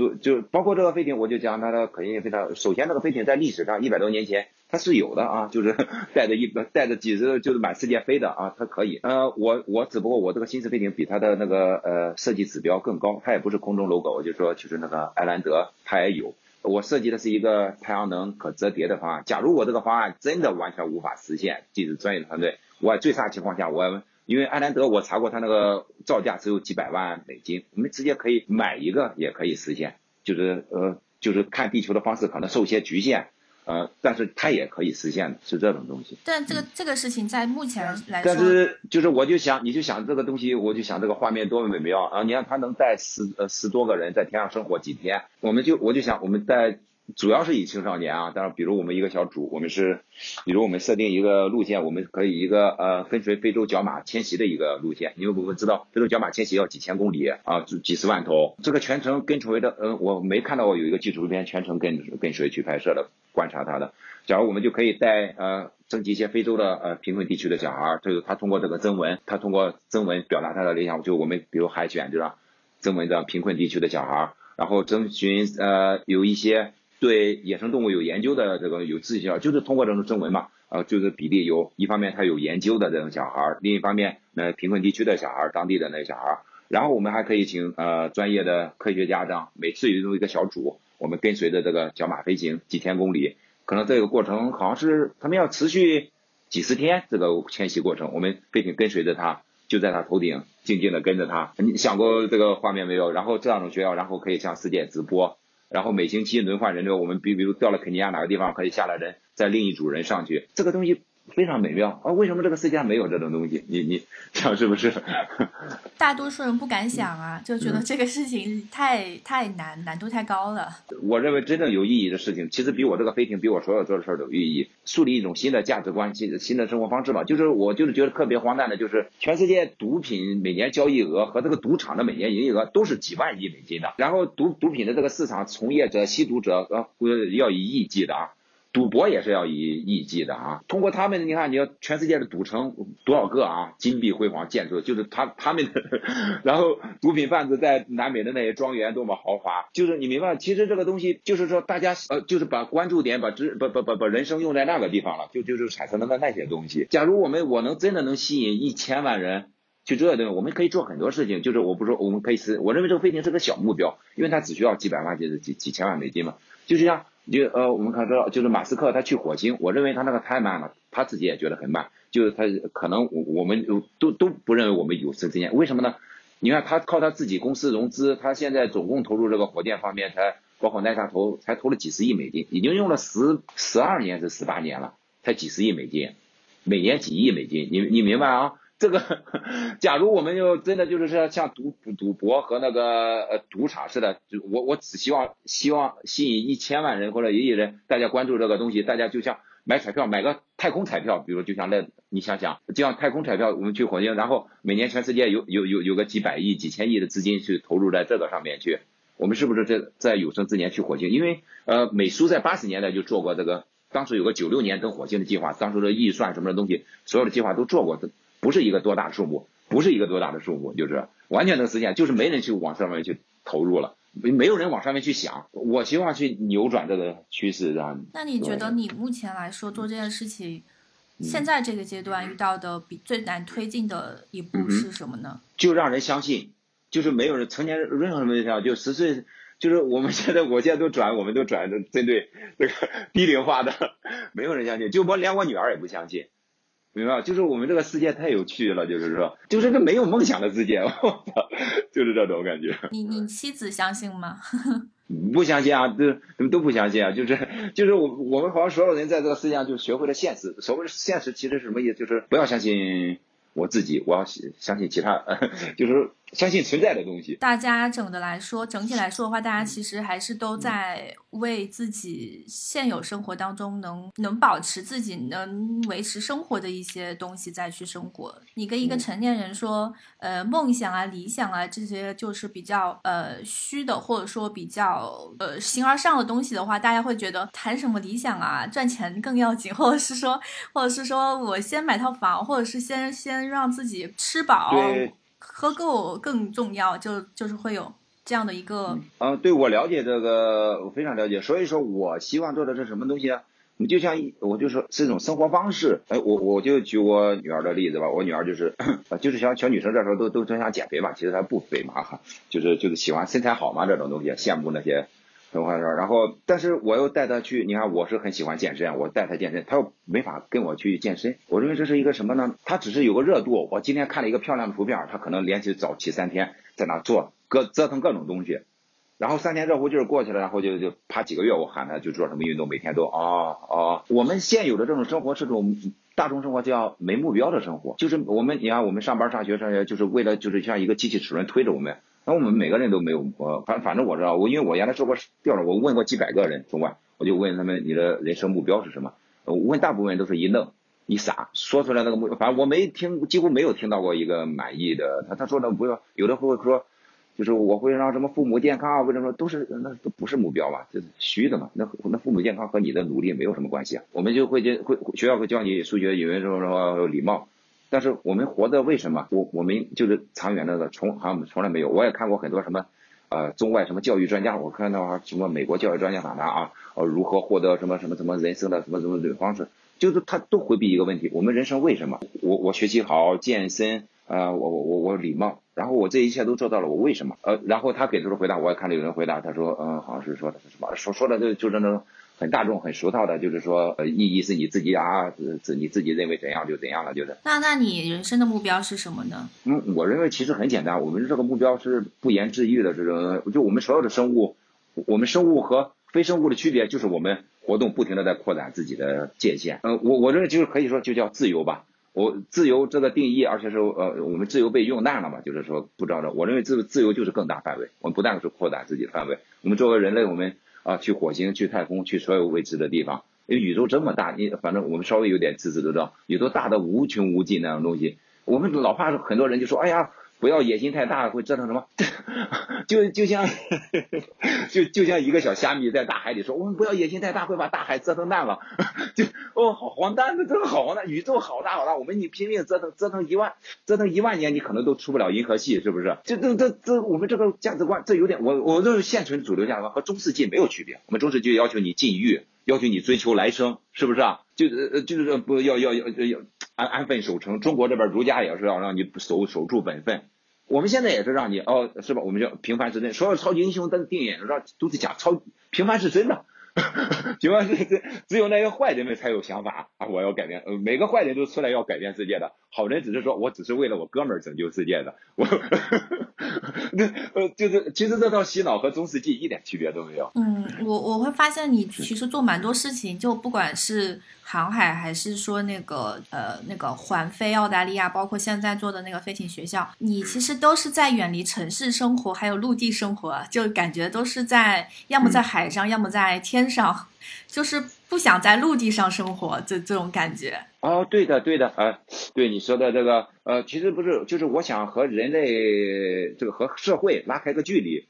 就就包括这个飞艇，我就讲它的可行性非常。首先，这个飞艇在历史上一百多年前它是有的啊，就是 <laughs> 带着一带着几十就是满世界飞的啊，它可以。呃，我我只不过我这个新式飞艇比它的那个呃设计指标更高，它也不是空中楼阁，我就说就是那个艾兰德它也有。我设计的是一个太阳能可折叠的方案。假如我这个方案真的完全无法实现，即使专业团队，我最差情况下，我因为艾兰德我查过，他那个造价只有几百万美金，我们直接可以买一个也可以实现，就是呃，就是看地球的方式可能受些局限。呃，但是它也可以实现的，是这种东西。但这个这个事情在目前来说，但是就是我就想，你就想这个东西，我就想这个画面多么美妙啊！你看它能带十呃十多个人在天上生活几天，我们就我就想我们带。主要是以青少年啊，当然，比如我们一个小组，我们是，比如我们设定一个路线，我们可以一个呃跟随非洲角马迁徙的一个路线，因为我们知道非洲角马迁徙要几千公里啊，就几十万头，这个全程跟随的，嗯，我没看到过有一个纪录片全程跟跟随去拍摄的，观察它的。假如我们就可以带呃征集一些非洲的呃贫困地区的小孩，就是他通过这个征文，他通过征文表达他的理想，就我们比如海选，对吧？征文的贫困地区的小孩，然后征询呃有一些。对野生动物有研究的这个有自己小，就是通过这种征文嘛，呃，就是比例有一方面他有研究的这种小孩，另一方面那贫困地区的小孩，当地的那小孩，然后我们还可以请呃专业的科学家这样，每次有一个小组，我们跟随着这个角马飞行几千公里，可能这个过程好像是他们要持续几十天这个迁徙过程，我们飞行跟随着他，就在他头顶静静的跟着他，你想过这个画面没有？然后这样的学校，然后可以向世界直播。然后每星期轮换人流，我们比比如掉了肯尼亚哪个地方可以下来人，再另一组人上去，这个东西。非常美妙啊！为什么这个世界上没有这种东西？你你想是不是？<laughs> 大多数人不敢想啊，就觉得这个事情太太难，难度太高了。我认为真正有意义的事情，其实比我这个飞艇，比我所有做的事儿都有意义。树立一种新的价值观，新新的生活方式吧。就是我就是觉得特别荒诞的，就是全世界毒品每年交易额和这个赌场的每年营业额都是几万亿美金的，然后毒毒品的这个市场从业者、吸毒者呃要以亿计的啊。赌博也是要以亿计的啊！通过他们，你看，你要全世界的赌城多少个啊？金碧辉煌建筑，就是他他们的。<laughs> 然后毒品贩子在南美的那些庄园多么豪华，就是你明白，其实这个东西就是说，大家呃，就是把关注点把知不不不把人生用在那个地方了，就就是产生了那那些东西。假如我们我能真的能吸引一千万人去这东西，我们可以做很多事情。就是我不说，我们可以是，我认为这个飞艇是个小目标，因为它只需要几百万就是几几千万美金嘛，就是像。就呃，我们看到就是马斯克他去火星，我认为他那个太慢了，他自己也觉得很慢。就是他可能我我们都都不认为我们有生之年，为什么呢？你看他靠他自己公司融资，他现在总共投入这个火箭方面才包括 NASA 投才投了几十亿美金，已经用了十十二年是十八年了，才几十亿美金，每年几亿美金，你你明白啊？这个，<laughs> 假如我们就真的就是说像赌赌博和那个呃赌场似的，就我我只希望希望吸引一千万人或者一亿人，大家关注这个东西，大家就像买彩票买个太空彩票，比如就像那你想想，就像太空彩票，我们去火星，然后每年全世界有有有有个几百亿几千亿的资金去投入在这个上面去，我们是不是在在有生之年去火星？因为呃美苏在八十年代就做过这个，当时有个九六年登火星的计划，当时的预算什么的东西，所有的计划都做过。不是一个多大的数目，不是一个多大的数目，就是完全能实现，就是没人去往上面去投入了，没没有人往上面去想。我希望去扭转这个趋势，让。那你觉得你目前来说做这件事情，现在这个阶段遇到的比最难推进的一步是什么呢？就让人相信，就是没有人成年任何人想，就十岁，就是我们现在，我现在都转，我们都转针对这个低龄化的，没有人相信，就我连我女儿也不相信。明白，就是我们这个世界太有趣了，就是说，就是个没有梦想的世界，<laughs> 我操，就是这种感觉。你你妻子相信吗？<laughs> 不相信啊，都都不相信啊，就是就是我我们好像所有人在这个世界上就学会了现实。所谓的现实其实是什么意思？就是不要相信我自己，我要相信其他，<laughs> 就是。相信存在的东西。大家整的来说，整体来说的话，大家其实还是都在为自己现有生活当中能能保持自己能维持生活的一些东西再去生活。你跟一个成年人说，呃，梦想啊、理想啊这些就是比较呃虚的，或者说比较呃形而上的东西的话，大家会觉得谈什么理想啊，赚钱更要紧，或者是说，或者是说我先买套房，或者是先先让自己吃饱。喝够更重要，就就是会有这样的一个。嗯，对我了解这个，我非常了解。所以说我希望做的是什么东西啊？你就像我就说是一种生活方式。哎，我我就举我女儿的例子吧。我女儿就是 <coughs> 就是小小女生这时候都都都想减肥嘛，其实她不肥嘛哈，就是就是喜欢身材好嘛这种东西，羡慕那些。很快说，然后但是我又带他去，你看我是很喜欢健身，我带他健身，他又没法跟我去健身。我认为这是一个什么呢？他只是有个热度。我今天看了一个漂亮的图片，他可能连续早起三天，在那做各折腾各种东西，然后三天热乎劲儿过去了，然后就就爬几个月，我喊他就做什么运动，每天都哦哦。我们现有的这种生活是种大众生活，叫没目标的生活，就是我们你看我们上班上学上学，就是为了就是像一个机器齿轮推着我们。那我们每个人都没有，我反反正我知道，我因为我原来做过调查，我问过几百个人，中外，我就问他们你的人生目标是什么？问大部分都是一愣一傻，说出来那个目，反正我没听，几乎没有听到过一个满意的。他他说的不要，有的会说，就是我会让什么父母健康啊，为什么都是那都不是目标嘛，这是虚的嘛。那那父母健康和你的努力没有什么关系啊。我们就会会学校会教你数学、语文什么什么礼貌。但是我们活的为什么？我我们就是长远的从好像从来没有。我也看过很多什么，呃，中外什么教育专家，我看到什么美国教育专家讲的啊，呃，如何获得什么什么什么人生的什么什么这种方式，就是他都回避一个问题：我们人生为什么？我我学习好，健身，呃，我我我我礼貌，然后我这一切都做到了，我为什么？呃，然后他给出的回答，我也看到有人回答，他说，嗯，好像是说的是什么？说说的就就是那种。很大众、很俗套的，就是说，呃，意义是你自己啊，是你自己认为怎样就怎样了，就是。那那你人生的目标是什么呢？嗯，我认为其实很简单，我们这个目标是不言自喻的，这种就我们所有的生物，我们生物和非生物的区别就是我们活动不停的在扩展自己的界限。嗯，我我认为就是可以说就叫自由吧。我自由这个定义，而且是呃，我们自由被用烂了嘛，就是说不知道的。我认为自自由就是更大范围，我们不但是扩展自己的范围，我们作为人类，我们。啊，去火星，去太空，去所有未知的地方。因为宇宙这么大，你反正我们稍微有点知识都知道，宇宙大的无穷无尽那样东西。我们老怕很多人就说，哎呀。不要野心太大，会折腾什么？<laughs> 就就像 <laughs> 就就像一个小虾米在大海里说，我们不要野心太大，会把大海折腾烂了。<laughs> 就哦，好荒诞的，真的好荒诞。宇宙好大好大，我们你拼命折腾折腾一万折腾一万年，你可能都出不了银河系，是不是？这这这这，我们这个价值观，这有点我我认为现存主流价值观和中世纪没有区别。我们中世纪要求你禁欲，要求你追求来生，是不是啊？就呃就是不要要要要安安分守成。中国这边儒家也是要让你守守住本分。我们现在也是让你哦，是吧？我们叫平凡是真，所有超级英雄的电影让都是讲超平凡是真的，<laughs> 平凡是真，只有那些坏人们才有想法啊！我要改变，呃，每个坏人都出来要改变世界的，好人只是说我只是为了我哥们儿拯救世界的，我。<laughs> 那呃，就是其实这套洗脑和中世纪一点区别都没有。嗯，我我会发现你其实做蛮多事情，就不管是航海还是说那个呃那个环飞澳大利亚，包括现在做的那个飞行学校，你其实都是在远离城市生活，还有陆地生活，就感觉都是在要么在海上，要么在天上，<laughs> 就是不想在陆地上生活，这这种感觉。哦，对的，对的，啊，对你说的这个，呃，其实不是，就是我想和人类这个和社会拉开个距离，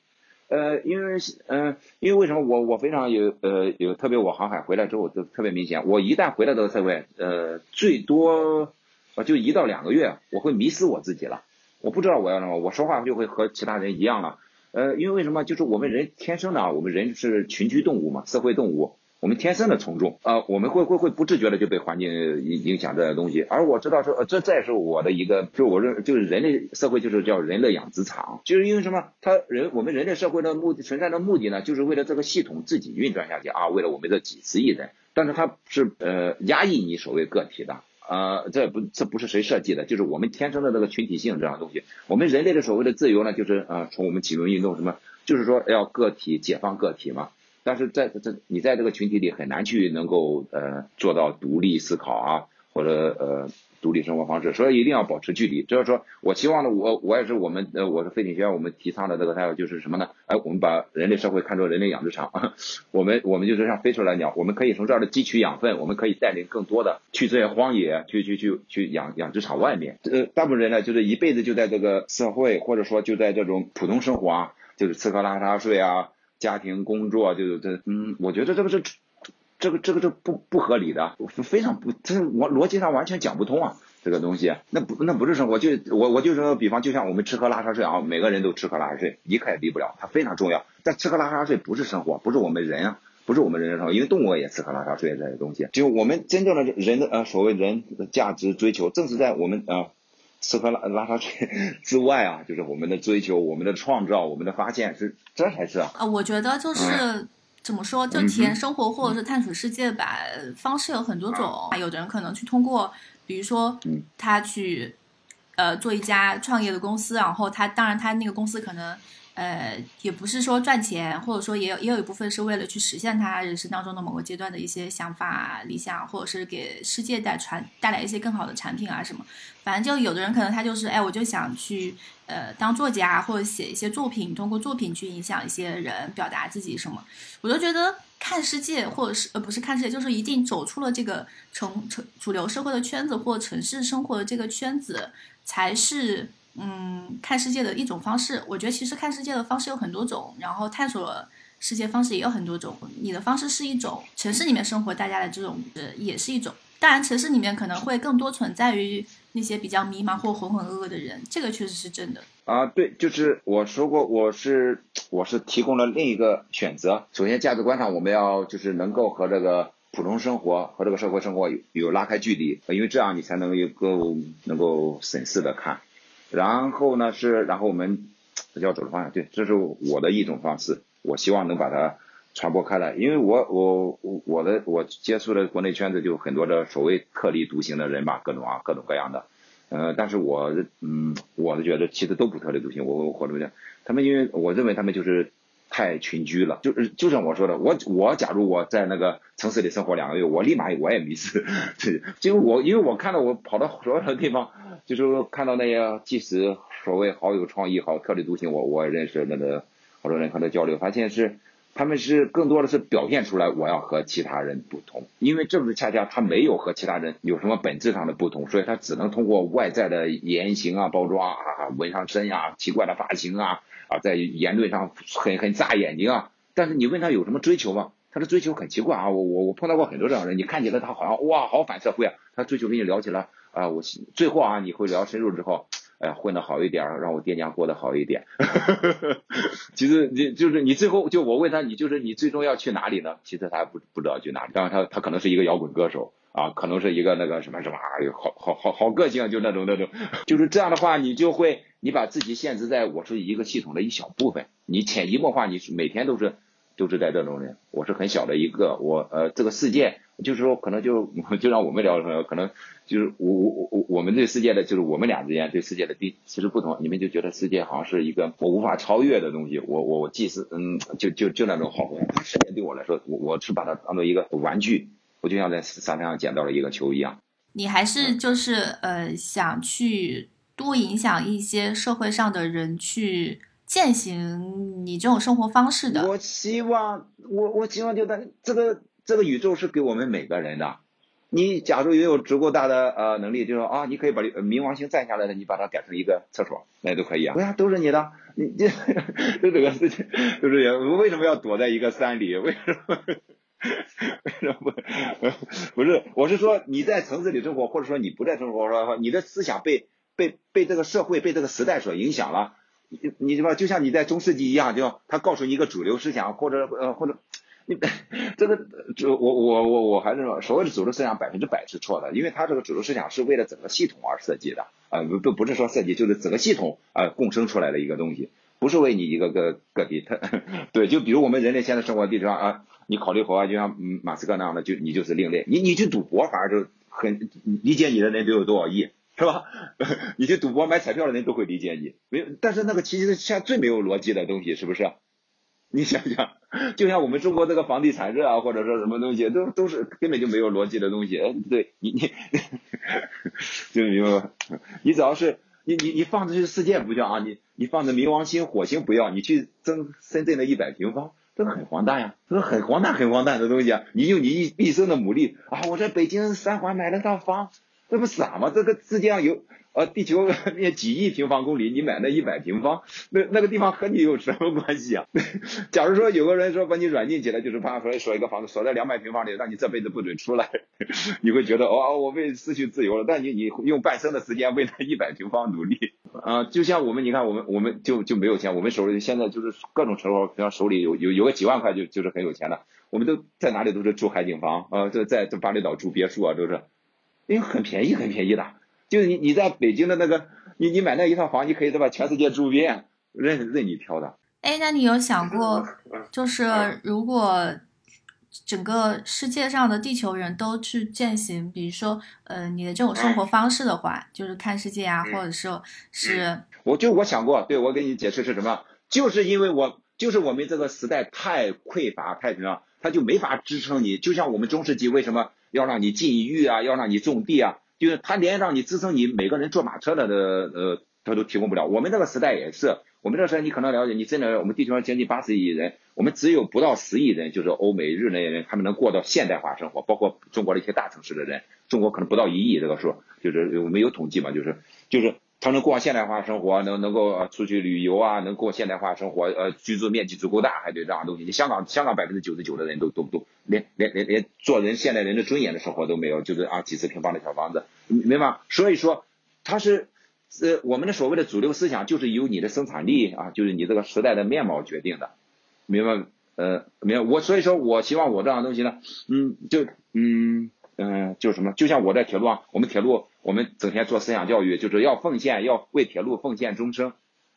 呃，因为，嗯，因为为什么我我非常有，呃，有特别我航海回来之后就特别明显，我一旦回来到社会，呃，最多，我，就一到两个月，我会迷失我自己了，我不知道我要什么，我说话就会和其他人一样了，呃，因为为什么？就是我们人天生的，我们人是群居动物嘛，社会动物。我们天生的从众啊，我们会会会不自觉的就被环境影影响这些东西。而我知道说，这这也是我的一个，就我认就是人类社会就是叫人类养殖场，就是因为什么？他人我们人类社会的目的存在的目的呢，就是为了这个系统自己运转下去啊，为了我们这几十亿人。但是它是呃压抑你所谓个体的啊，这不这不是谁设计的，就是我们天生的这个群体性这样东西。我们人类的所谓的自由呢，就是啊从我们启蒙运动什么，就是说要个体解放个体嘛。但是在这你在这个群体里很难去能够呃做到独立思考啊，或者呃独立生活方式，所以一定要保持距离。就是说我希望呢，我我也是我们呃我是飞艇学院我们提倡的这个态度就是什么呢？哎，我们把人类社会看作人类养殖场，<laughs> 我们我们就是像飞出来鸟，我们可以从这儿的汲取养分，我们可以带领更多的去这些荒野，去去去去养养殖场外面。呃，大部分人呢就是一辈子就在这个社会或者说就在这种普通生活啊，就是吃喝拉撒睡啊。家庭工作就是这，嗯，我觉得这个是这个这个这不不合理的，非常不，这我逻辑上完全讲不通啊。这个东西，那不那不是生活，就我我就说，比方就像我们吃喝拉撒睡啊，每个人都吃喝拉撒睡，一刻也离不了，它非常重要。但吃喝拉撒睡不是生活，不是我们人啊，不是我们人的生活，因为动物也吃喝拉撒睡这些东西。就我们真正的人的呃所谓人的价值追求，正是在我们啊吃喝拉拉撒睡之外啊，就是我们的追求、我们的创造、我们的发现，是这才是啊。啊，我觉得就是怎么说，就体验生活或者是探索世界吧，方式有很多种。有的人可能去通过。比如说，他去，呃，做一家创业的公司，然后他当然他那个公司可能，呃，也不是说赚钱，或者说也有也有一部分是为了去实现他人生当中的某个阶段的一些想法、理想，或者是给世界带传带来一些更好的产品啊什么。反正就有的人可能他就是，哎，我就想去，呃，当作家或者写一些作品，通过作品去影响一些人，表达自己什么。我就觉得。看世界，或者是呃不是看世界，就是一定走出了这个城城主流社会的圈子或城市生活的这个圈子，才是嗯看世界的一种方式。我觉得其实看世界的方式有很多种，然后探索世界方式也有很多种。你的方式是一种，城市里面生活大家的这种呃也是一种。当然，城市里面可能会更多存在于那些比较迷茫或浑浑噩噩的人，这个确实是真的。啊，对，就是我说过，我是我是提供了另一个选择。首先，价值观上我们要就是能够和这个普通生活和这个社会生活有有拉开距离，因为这样你才能够能够审视的看。然后呢是，然后我们要走的方向，对，这是我的一种方式。我希望能把它传播开来，因为我我我我的我接触的国内圈子就很多的所谓特立独行的人吧，各种啊各种各样的。呃，但是我嗯，我是觉得其实都不特立独行，我我怎么讲？他们因为我认为他们就是太群居了，就是就像我说的，我我假如我在那个城市里生活两个月，我立马我也迷失，<laughs> 就我因为我看到我跑到所有的地方，就是看到那些即使所谓好有创意、好特立独行，我我认识那个好多人和他交流，发现是。他们是更多的是表现出来，我要和其他人不同，因为这不是恰恰他没有和其他人有什么本质上的不同，所以他只能通过外在的言行啊、包装啊、纹上身呀、奇怪的发型啊啊，在言论上很很扎眼睛啊。但是你问他有什么追求吗？他的追求很奇怪啊，我我我碰到过很多这样的人，你看起来他好像哇好反社会啊，他追求跟你聊起来啊，我最后啊你会聊深入之后。哎，混得好一点，让我店家过得好一点。<laughs> 其实你就是你最后就我问他，你就是你最终要去哪里呢？其实他不不知道去哪里。当然他他可能是一个摇滚歌手啊，可能是一个那个什么什么，好好好好个性，就那种那种。<laughs> 就是这样的话，你就会你把自己限制在我是一个系统的一小部分，你潜移默化，你每天都是都是在这种人，我是很小的一个，我呃这个世界。就是说，可能就 <laughs> 就让我们聊的时候，可能就是我我我我们对世界的，就是我们俩之间对世界的第其实不同。你们就觉得世界好像是一个我无法超越的东西。我我我既是嗯，就就就那种好世界对我来说，我我是把它当做一个玩具，我就像在沙滩上捡到了一个球一样。你还是就是呃，想去多影响一些社会上的人去践行你这种生活方式的。我希望我我希望就在这个。这个宇宙是给我们每个人的。你假如也有足够大的呃能力，就说啊，你可以把冥王星占下来的，你把它改成一个厕所，那都可以啊。对啊，都是你的。你这就这个事情，就是也为什么要躲在一个山里？为什么？为什么不？不是，我是说你在城市里生活，或者说你不在城市生活，说你的思想被被被这个社会、被这个时代所影响了。你你知道？就像你在中世纪一样，就他告诉你一个主流思想，或者呃或者。你这个就我我我我还是说，所谓的主流思想百分之百是错的，因为它这个主流思想是为了整个系统而设计的啊，不不不是说设计，就是整个系统啊共生出来的一个东西，不是为你一个个个体。它 <laughs> 对，就比如我们人类现在生活地球上啊，你考虑国外，就像马斯克那样的，就你就是另类。你你去赌博，反而就很理解你的人都有多少亿，是吧？<laughs> 你去赌博买彩票的人都会理解你，没有。但是那个其实是现在最没有逻辑的东西，是不是？你想想，就像我们中国这个房地产热啊，或者说什么东西，都都是根本就没有逻辑的东西。对你你，<laughs> 就明白吗？你只要是你你你放着去世界不叫啊，你你放着冥王星、火星不要，你去争深圳的一百平方，这个很荒诞呀，这个很荒诞很荒诞的东西啊！你用你一毕生的努力啊，我在北京三环买了套房，这不傻吗？这个世界上有呃，地球那几亿平方公里，你买那一百平方，那那个地方和你有什么关系啊？<laughs> 假如说有个人说把你软禁起来，就是怕说锁一个房子锁在两百平方里，让你这辈子不准出来，<laughs> 你会觉得哦，我被失去自由了。但你你用半生的时间为那一百平方努力啊，就像我们，你看我们我们就就没有钱，我们手里现在就是各种生活，比方手里有有有个几万块就就是很有钱了。我们都在哪里都是住海景房啊，这在这巴厘岛住别墅啊，都是因为很便宜很便宜的。就是你你在北京的那个，你你买那一套房，你可以对吧？全世界住遍，任任你挑的。哎，那你有想过，<laughs> 就是如果整个世界上的地球人都去践行，比如说，呃，你的这种生活方式的话，就是看世界啊，或者说是，我就我想过，对我给你解释是什么？就是因为我就是我们这个时代太匮乏太什么，他就没法支撑你。就像我们中世纪为什么要让你禁欲啊，要让你种地啊？就是他连让你支撑你每个人坐马车的的呃，他都提供不了。我们这个时代也是，我们这个时代你可能了解，你真的我们地球上将近八十亿人，我们只有不到十亿人，就是欧美日那些人，他们能过到现代化生活，包括中国的一些大城市的人，中国可能不到一亿这个数，就是我们有统计嘛，就是就是。他能过现代化生活，能能够出去旅游啊，能过现代化生活，呃，居住面积足够大，还得这样东西。你香港，香港百分之九十九的人都都都连连连连做人现代人的尊严的生活都没有，就是啊几十平方的小房子，明白？所以说，他是呃我们的所谓的主流思想，就是由你的生产力啊，就是你这个时代的面貌决定的，明白？呃，明白？我所以说我希望我这样东西呢，嗯，就嗯。嗯，就是什么？就像我在铁路上，我们铁路，我们整天做思想教育，就是要奉献，要为铁路奉献终生。<laughs>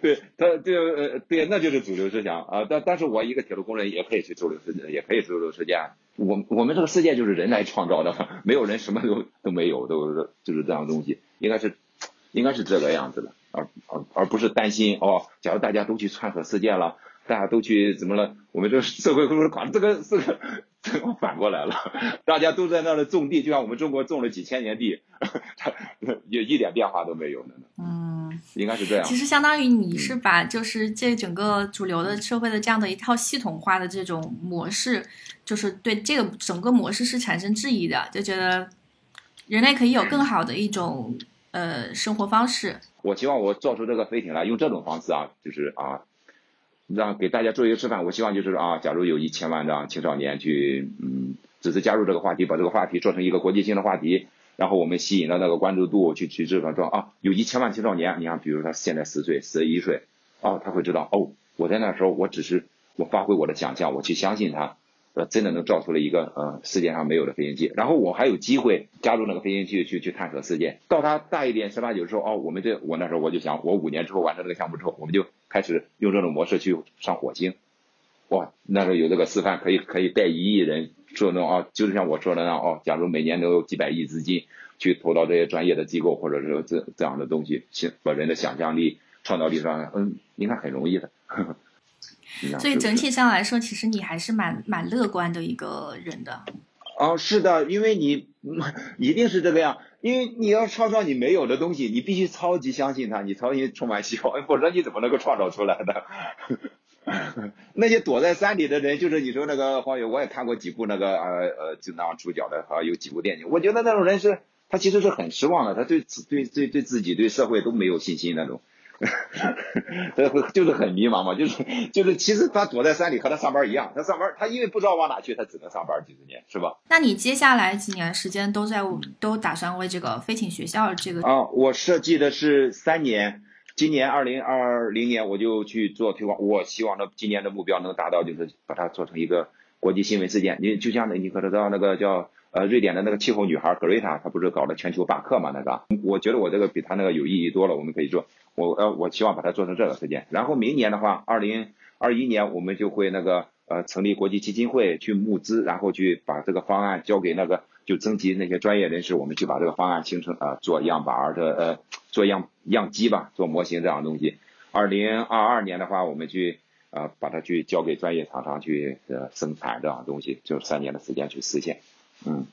对，他对呃，对，那就是主流思想啊。但但是我一个铁路工人也可以去主流世界，也可以主流世界。我我们这个世界就是人来创造的，没有人什么都都没有，都是就是这样东西，应该是应该是这个样子的，而而而不是担心哦，假如大家都去创造世界了。大家都去怎么了？我们这个社会会不会垮？这个 <laughs> 这个这个反过来了，大家都在那里种地，就像我们中国种了几千年地，<laughs> 也一点变化都没有呢。嗯，应该是这样。其实相当于你是。把就是。这整个主流的社会的这样的一套系统化的这种模式，就是。对这个整个模式是。产生质疑的，就觉得人类可以有更好的一种呃生活方式。我希望我造出这个飞艇来，用这种方式啊，就是。啊。让给大家做一个示范，我希望就是啊，假如有一千万的青少年去，嗯，只是加入这个话题，把这个话题做成一个国际性的话题，然后我们吸引了那个关注度，去去这个说啊，有一千万青少年，你看，比如他现在十岁、十一岁，哦，他会知道，哦，我在那时候，我只是我发挥我的想象，我去相信他。呃，真的能造出了一个呃世界上没有的飞行器，然后我还有机会加入那个飞行器去去探索世界。到他大一点，十八九时候，哦，我们这我那时候我就想，我五年之后完成这个项目之后，我们就开始用这种模式去上火星。哇，那时候有这个示范，可以可以带一亿人做那种啊，就是像我说的那样哦，假如每年都有几百亿资金去投到这些专业的机构，或者是这这样的东西，把人的想象力、创造力上，嗯，应该很容易的。<laughs> 所以整体上来说，其实你还是蛮蛮乐观的一个人的。哦，是的，因为你一定是这个样，因为你要创造你没有的东西，你必须超级相信他，你超级充满希望，否则你怎么能够创造出来的？<laughs> 那些躲在山里的人，就是你说那个黄友，我也看过几部那个呃呃，就那样主角的好啊，有几部电影，我觉得那种人是，他其实是很失望的，他对自对对对自己对社会都没有信心那种。<laughs> 就是很迷茫嘛，就是就是，其实他躲在山里和他上班一样，他上班他因为不知道往哪去，他只能上班几十年，是吧？那你接下来几年时间都在都打算为这个飞艇学校这个啊？我设计的是三年，今年二零二零年我就去做推广，我希望的今年的目标能达到，就是把它做成一个国际新闻事件。你就像你可知道那个叫。呃，瑞典的那个气候女孩格瑞塔，她不是搞了全球罢课嘛？那个，我觉得我这个比她那个有意义多了。我们可以做，我呃，我希望把它做成这个事件。然后明年的话，二零二一年我们就会那个呃成立国际基金会去募资，然后去把这个方案交给那个就征集那些专业人士，我们去把这个方案形成啊做样板的呃做样样机吧，做模型这样的东西。二零二二年的话，我们去啊把它去交给专业厂商去呃生产这样东西，就三年的时间去实现。嗯，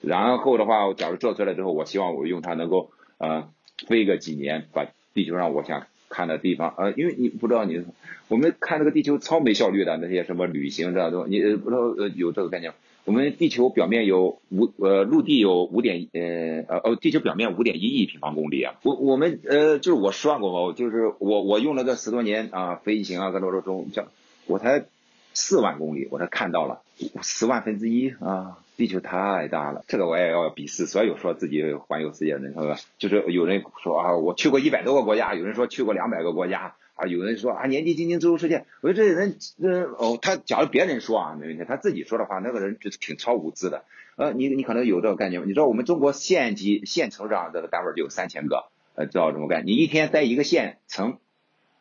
然后的话，假如做出来之后，我希望我用它能够呃飞个几年，把地球上我想看的地方呃，因为你不知道你我们看这个地球超没效率的那些什么旅行这东西，你不知道呃有这个概念我们地球表面有五呃陆地有五点呃呃哦地球表面五点一亿平方公里啊，我我们呃就是我算过嘛，就是我我用了这十多年啊飞行啊各种种叫我才四万公里我才看到了十万分之一啊，地球太大了，这个我也要鄙视所有说自己环游世界的人，是吧？就是有人说啊我去过一百多个国家，有人说去过两百个国家。啊，有人说啊，年纪轻轻周游世界，我说这人，这哦，他假如别人说啊没问题，他自己说的话，那个人就是挺超无知的。呃，你你可能有这个概念，你知道我们中国县级县城上这个单位就有三千个，呃，知道什么概念？你一天在一个县城，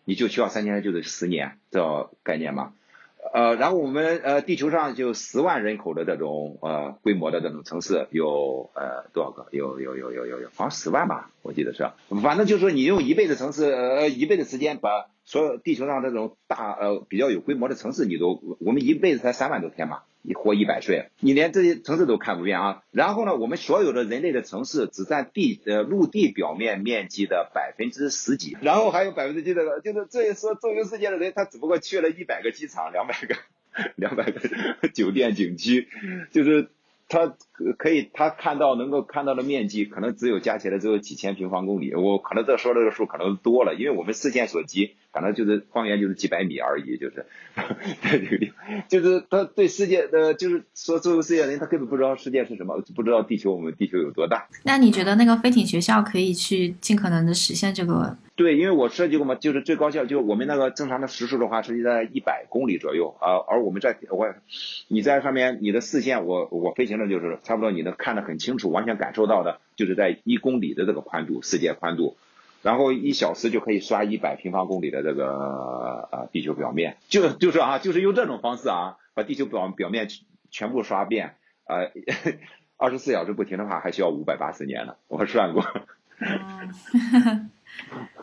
你就需要三千，就得十年，知道概念吗？呃，然后我们呃地球上就十万人口的这种呃规模的这种城市有呃多少个？有有有有有有，好像十万吧，我记得是。反正就是说你用一辈子城市呃一辈子时间把所有地球上这种大呃比较有规模的城市你都我们一辈子才三万多天嘛。你活一百岁，你连这些城市都看不遍啊！然后呢，我们所有的人类的城市只占地呃陆地表面面积的百分之十几，然后还有百分之几的，就是这一说周游世界的人，他只不过去了一百个机场，两百个 <laughs> 两百个 <laughs> 酒店景区，就是。他可以，他看到能够看到的面积可能只有加起来只有几千平方公里。我可能这说这个数可能多了，因为我们视线所及，可能就是方圆就是几百米而已，就是，<laughs> 就是他对世界的就是说作为世界的人，他根本不知道世界是什么，不知道地球我们地球有多大。那你觉得那个飞艇学校可以去尽可能的实现这个？对，因为我设计过嘛，就是最高效，就我们那个正常的时速的话，是在一百公里左右啊。而我们在我，你在上面，你的视线，我我飞行的就是差不多，你能看得很清楚，完全感受到的，就是在一公里的这个宽度，世界宽度，然后一小时就可以刷一百平方公里的这个呃地球表面，就就是啊，就是用这种方式啊，把地球表表面全部刷遍，呃，二十四小时不停的话，还需要五百八十年呢，<laughs> 我算过。<laughs>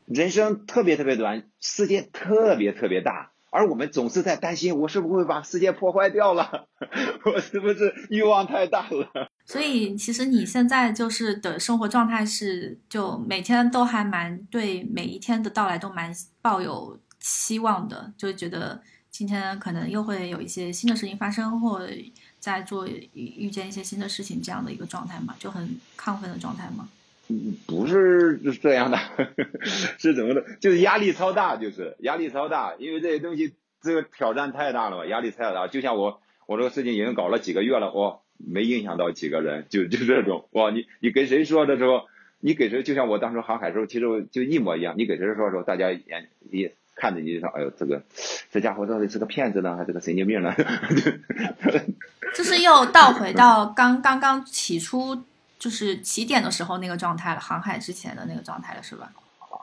人生特别特别短，世界特别特别大，而我们总是在担心，我是不是会把世界破坏掉了？<laughs> 我是不是欲望太大了？所以，其实你现在就是的生活状态是，就每天都还蛮对每一天的到来都蛮抱有期望的，就觉得今天可能又会有一些新的事情发生，或在做遇见一些新的事情这样的一个状态嘛，就很亢奋的状态嘛。不是这样的，<laughs> 是怎么的？就是压力超大，就是压力超大，因为这些东西这个挑战太大了嘛，压力太大。就像我，我这个事情已经搞了几个月了，哦，没影响到几个人，就 <laughs> 就这种，哇，你你跟谁说的时候，你给谁，就像我当时航海时候，其实就一模一样，你给谁说的时候，大家眼一看着你就说，哎呦，这个这家伙到底是个骗子呢，还是个神经病呢？<laughs> 就是又倒回到刚刚刚起初。就是起点的时候那个状态了，航海之前的那个状态了，是吧？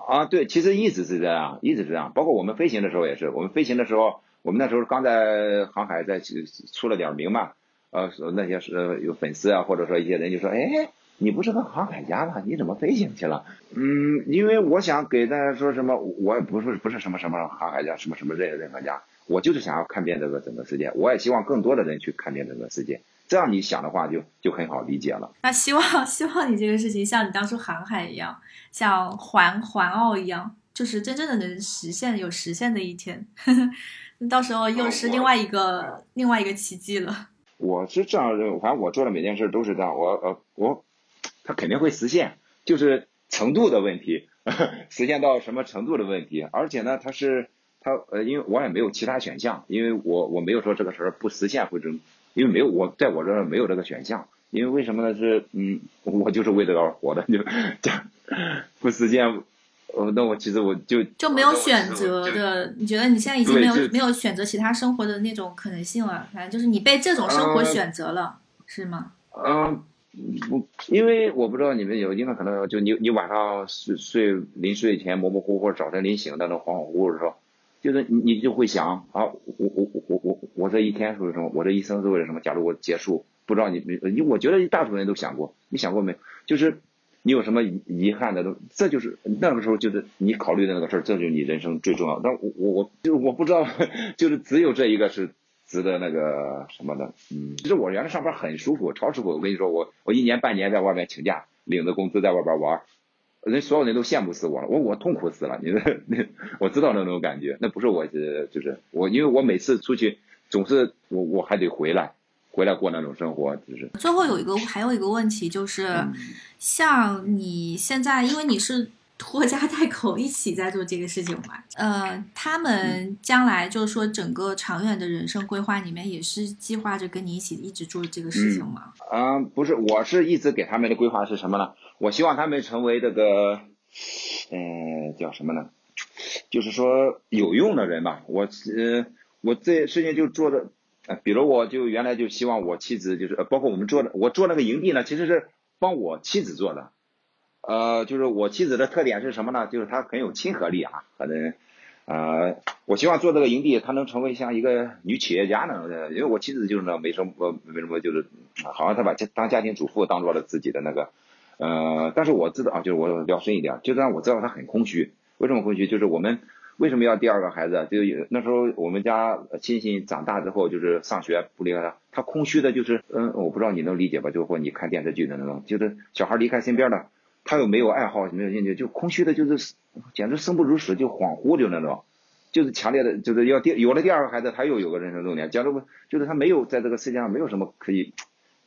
啊，对，其实一直是这样，一直是这样。包括我们飞行的时候也是，我们飞行的时候，我们那时候刚在航海在出了点名嘛，呃，那些是有粉丝啊，或者说一些人就说，哎，你不是个航海家吗？你怎么飞行去了？嗯，因为我想给大家说什么，我也不是不是什么什么航海家，什么什么任任何家，我就是想要看遍这个整个世界，我也希望更多的人去看遍整个世界。这样你想的话，就就很好理解了。那希望 <laughs> 希望你这个事情像你当初航海一样，像环环澳一样，就是真正的能实现，有实现的一天。<laughs> 到时候又是另外一个另外一个奇迹了。我是这样认为，反正我做的每件事都是这样。我呃我，他肯定会实现，就是程度的问题，<laughs> 实现到什么程度的问题。而且呢，他是他呃，因为我也没有其他选项，因为我我没有说这个事儿不实现或者。因为没有我在我这儿没有这个选项，因为为什么呢？是嗯，我就是为这个而活的，就 <laughs> 这样不实现，呃，那我其实我就就没有选择的。你觉得你现在已经没有没有选择其他生活的那种可能性了？反正就是你被这种生活选择了，是吗？嗯，不，因为我不知道你们有，因为可能就你你晚上睡睡临睡前模模糊糊，早晨临醒那种恍恍惚惚的时候。就是你，你就会想啊，我我我我我我这一天是为了什么？我这一生是为了什么？假如我结束，不知道你你，我觉得大部分人都想过，你想过没？就是你有什么遗憾的都，这就是那个时候就是你考虑的那个事儿，这就是你人生最重要。但我我我就是我不知道，<laughs> 就是只有这一个是值得那个什么的。嗯，其实我原来上班很舒服，超舒服。我跟你说，我我一年半年在外面请假，领着工资在外边玩。人所有人都羡慕死我了，我我痛苦死了。你说那 <laughs> 我知道那种感觉，那不是我就是我，因为我每次出去总是我我还得回来，回来过那种生活，就是。最后有一个还有一个问题就是，像你现在，因为你是拖家带口一起在做这个事情嘛，<laughs> 呃，他们将来就是说整个长远的人生规划里面也是计划着跟你一起一直做这个事情吗？嗯，不是，我是一直给他们的规划是什么呢？我希望他们成为这个，嗯，叫什么呢？就是说有用的人吧。我呃，我这事情就做的。比如我就原来就希望我妻子就是，包括我们做的，我做那个营地呢，其实是帮我妻子做的。呃，就是我妻子的特点是什么呢？就是她很有亲和力啊，可能，呃，我希望做这个营地，她能成为像一个女企业家那种的，因为我妻子就是那没什么，没什么，就是好像她把家当家庭主妇当做了自己的那个，呃，但是我知道啊，就是我聊深一点，就算我知道她很空虚，为什么空虚？就是我们。为什么要第二个孩子？就有那时候我们家亲戚长大之后，就是上学不离开他，他空虚的，就是嗯，我不知道你能理解吧？就或你看电视剧的那种，就是小孩离开身边了，他又没有爱好，没有兴趣，就空虚的，就是简直生不如死，就恍惚就那种，就是强烈的，就是要第有了第二个孩子，他又有个人生重点。假如就是他没有在这个世界上没有什么可以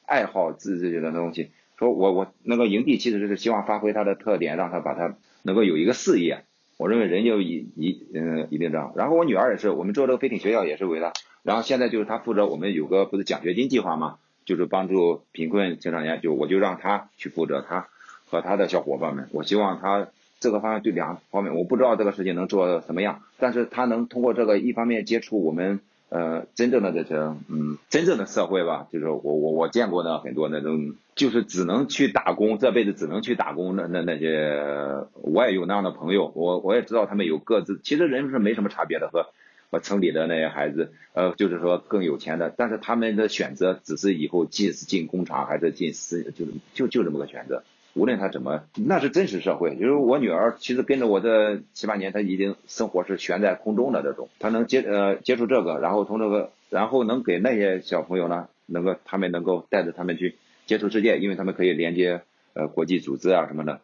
爱好自自己的东西，说我我那个营地其实就是希望发挥他的特点，让他把他能够有一个事业。我认为人就一一嗯一定这样，然后我女儿也是，我们做这个飞艇学校也是为了，然后现在就是她负责我们有个不是奖学金计划嘛，就是帮助贫困青少年，就我就让她去负责，她和她的小伙伴们，我希望她这个方面对两方面，我不知道这个事情能做什么样，但是她能通过这个一方面接触我们。呃，真正的这些，嗯，真正的社会吧，就是我我我见过的很多那种，就是只能去打工，这辈子只能去打工的那那些，我也有那样的朋友，我我也知道他们有各自，其实人是没什么差别的，和和城里的那些孩子，呃，就是说更有钱的，但是他们的选择只是以后进是进工厂还是进私，就就就这么个选择。无论他怎么，那是真实社会。就是我女儿，其实跟着我这七八年，她已经生活是悬在空中的这种。她能接呃接触这个，然后从这个，然后能给那些小朋友呢，能够他们能够带着他们去接触世界，因为他们可以连接呃国际组织啊什么的，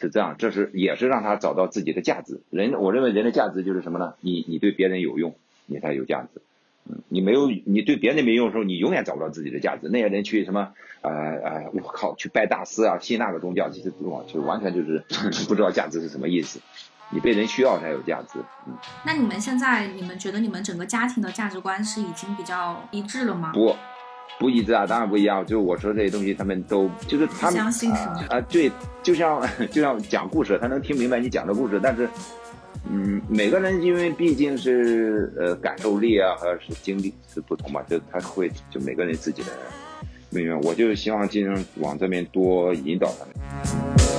是这样。这是也是让他找到自己的价值。人，我认为人的价值就是什么呢？你你对别人有用，你才有价值。你没有，你对别人没用的时候，你永远找不到自己的价值。那些人去什么，呃呃，我靠，去拜大师啊，信那个宗教，其实哇，就完全就是 <laughs> 不知道价值是什么意思。你被人需要才有价值。嗯。那你们现在，你们觉得你们整个家庭的价值观是已经比较一致了吗？不，不一致啊，当然不一样。就是我说这些东西，他们都就是他们相信是吗？啊，对，就像 <laughs> 就像讲故事，他能听明白你讲的故事，但是。嗯，每个人因为毕竟是呃感受力啊，或者是经历是不同嘛，就他会就每个人自己的命运，我就希望尽量往这边多引导他们。